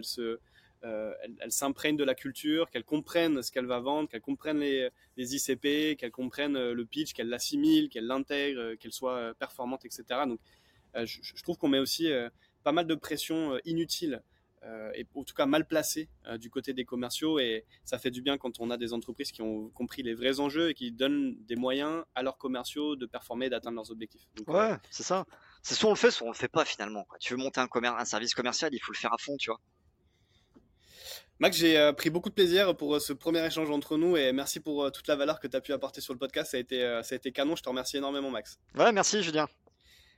euh, elle, s'imprègne de la culture, qu'elle comprenne ce qu'elle va vendre, qu'elle comprenne les, ICP, qu'elle comprenne euh, le pitch, qu'elle l'assimile, qu'elle l'intègre, euh, qu'elle soit performante, etc. Donc, je, trouve qu'on met aussi pas mal de pression inutile et en tout cas mal placée du côté des commerciaux et ça fait du bien quand on a des entreprises qui ont compris les vrais enjeux et qui donnent des moyens à leurs commerciaux de performer, d'atteindre leurs objectifs. ouais, c'est ça. C'est soit on le fait, soit on le fait pas finalement. Tu veux monter un, un service commercial, il faut le faire à fond, tu vois. Max, j'ai euh, pris beaucoup de plaisir pour euh, ce premier échange entre nous et merci pour euh, toute la valeur que tu as pu apporter sur le podcast. Ça a, été, ça a été canon. Je te remercie énormément, Max. Ouais, merci, Julien.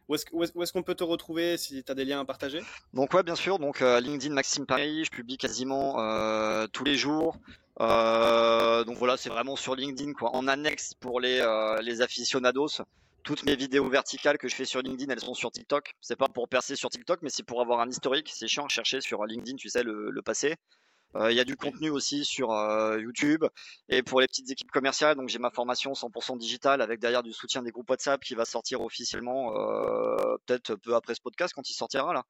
Où est-ce, qu'on peut te retrouver si tu as des liens à partager? Donc, ouais, bien sûr. Donc, LinkedIn Maxime Paris, je publie quasiment tous les jours. donc, voilà, c'est vraiment sur LinkedIn, quoi. En annexe pour les, les aficionados toutes mes vidéos verticales que je fais sur LinkedIn, elles sont sur TikTok. C'est pas pour percer sur TikTok, mais c'est pour avoir un historique. C'est chiant à chercher sur LinkedIn, tu sais, le passé. Euh, il y a du contenu aussi sur euh, YouTube. Et pour les petites équipes commerciales, donc j'ai ma formation 100% digitale avec derrière du soutien des groupes WhatsApp qui va sortir officiellement euh, peut-être peu après ce podcast quand il sortira là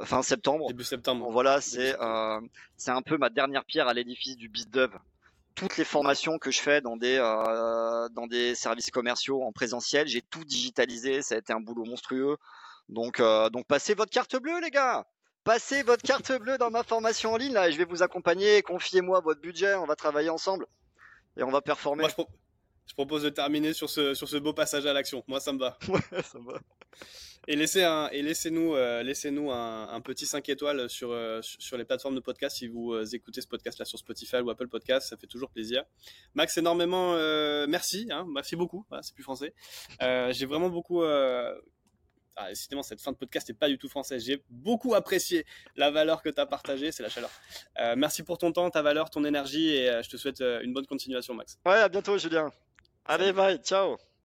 fin septembre. Début septembre. voilà, c'est euh, c'est un peu ma dernière pierre à l'édifice du BizDev. Toutes les formations que je fais dans des euh, dans des services commerciaux en présentiel, j'ai tout digitalisé. Ça a été un boulot monstrueux. Donc euh, donc passez votre carte bleue les gars. Passez votre carte bleue dans ma formation en ligne, là, et je vais vous accompagner. Confiez-moi votre budget, on va travailler ensemble et on va performer. Moi, je, propose de terminer sur ce, sur ce beau passage à l'action. Moi, ça me va. Ouais, ça me va. Et laissez un, et laissez-nous, euh, laissez-nous un, petit 5 étoiles sur, euh, sur les plateformes de podcast si vous euh, écoutez ce podcast-là sur Spotify ou Apple Podcast, ça fait toujours plaisir. Max, énormément merci, hein, merci beaucoup. c'est plus français. j'ai vraiment beaucoup ah, décidément, cette fin de podcast n'est pas du tout française. J'ai beaucoup apprécié la valeur que tu as partagée, c'est la chaleur. Euh, merci pour ton temps, ta valeur, ton énergie et euh, je te souhaite euh, une bonne continuation, Max. Ouais, à bientôt, Julien. Allez, bye, ciao.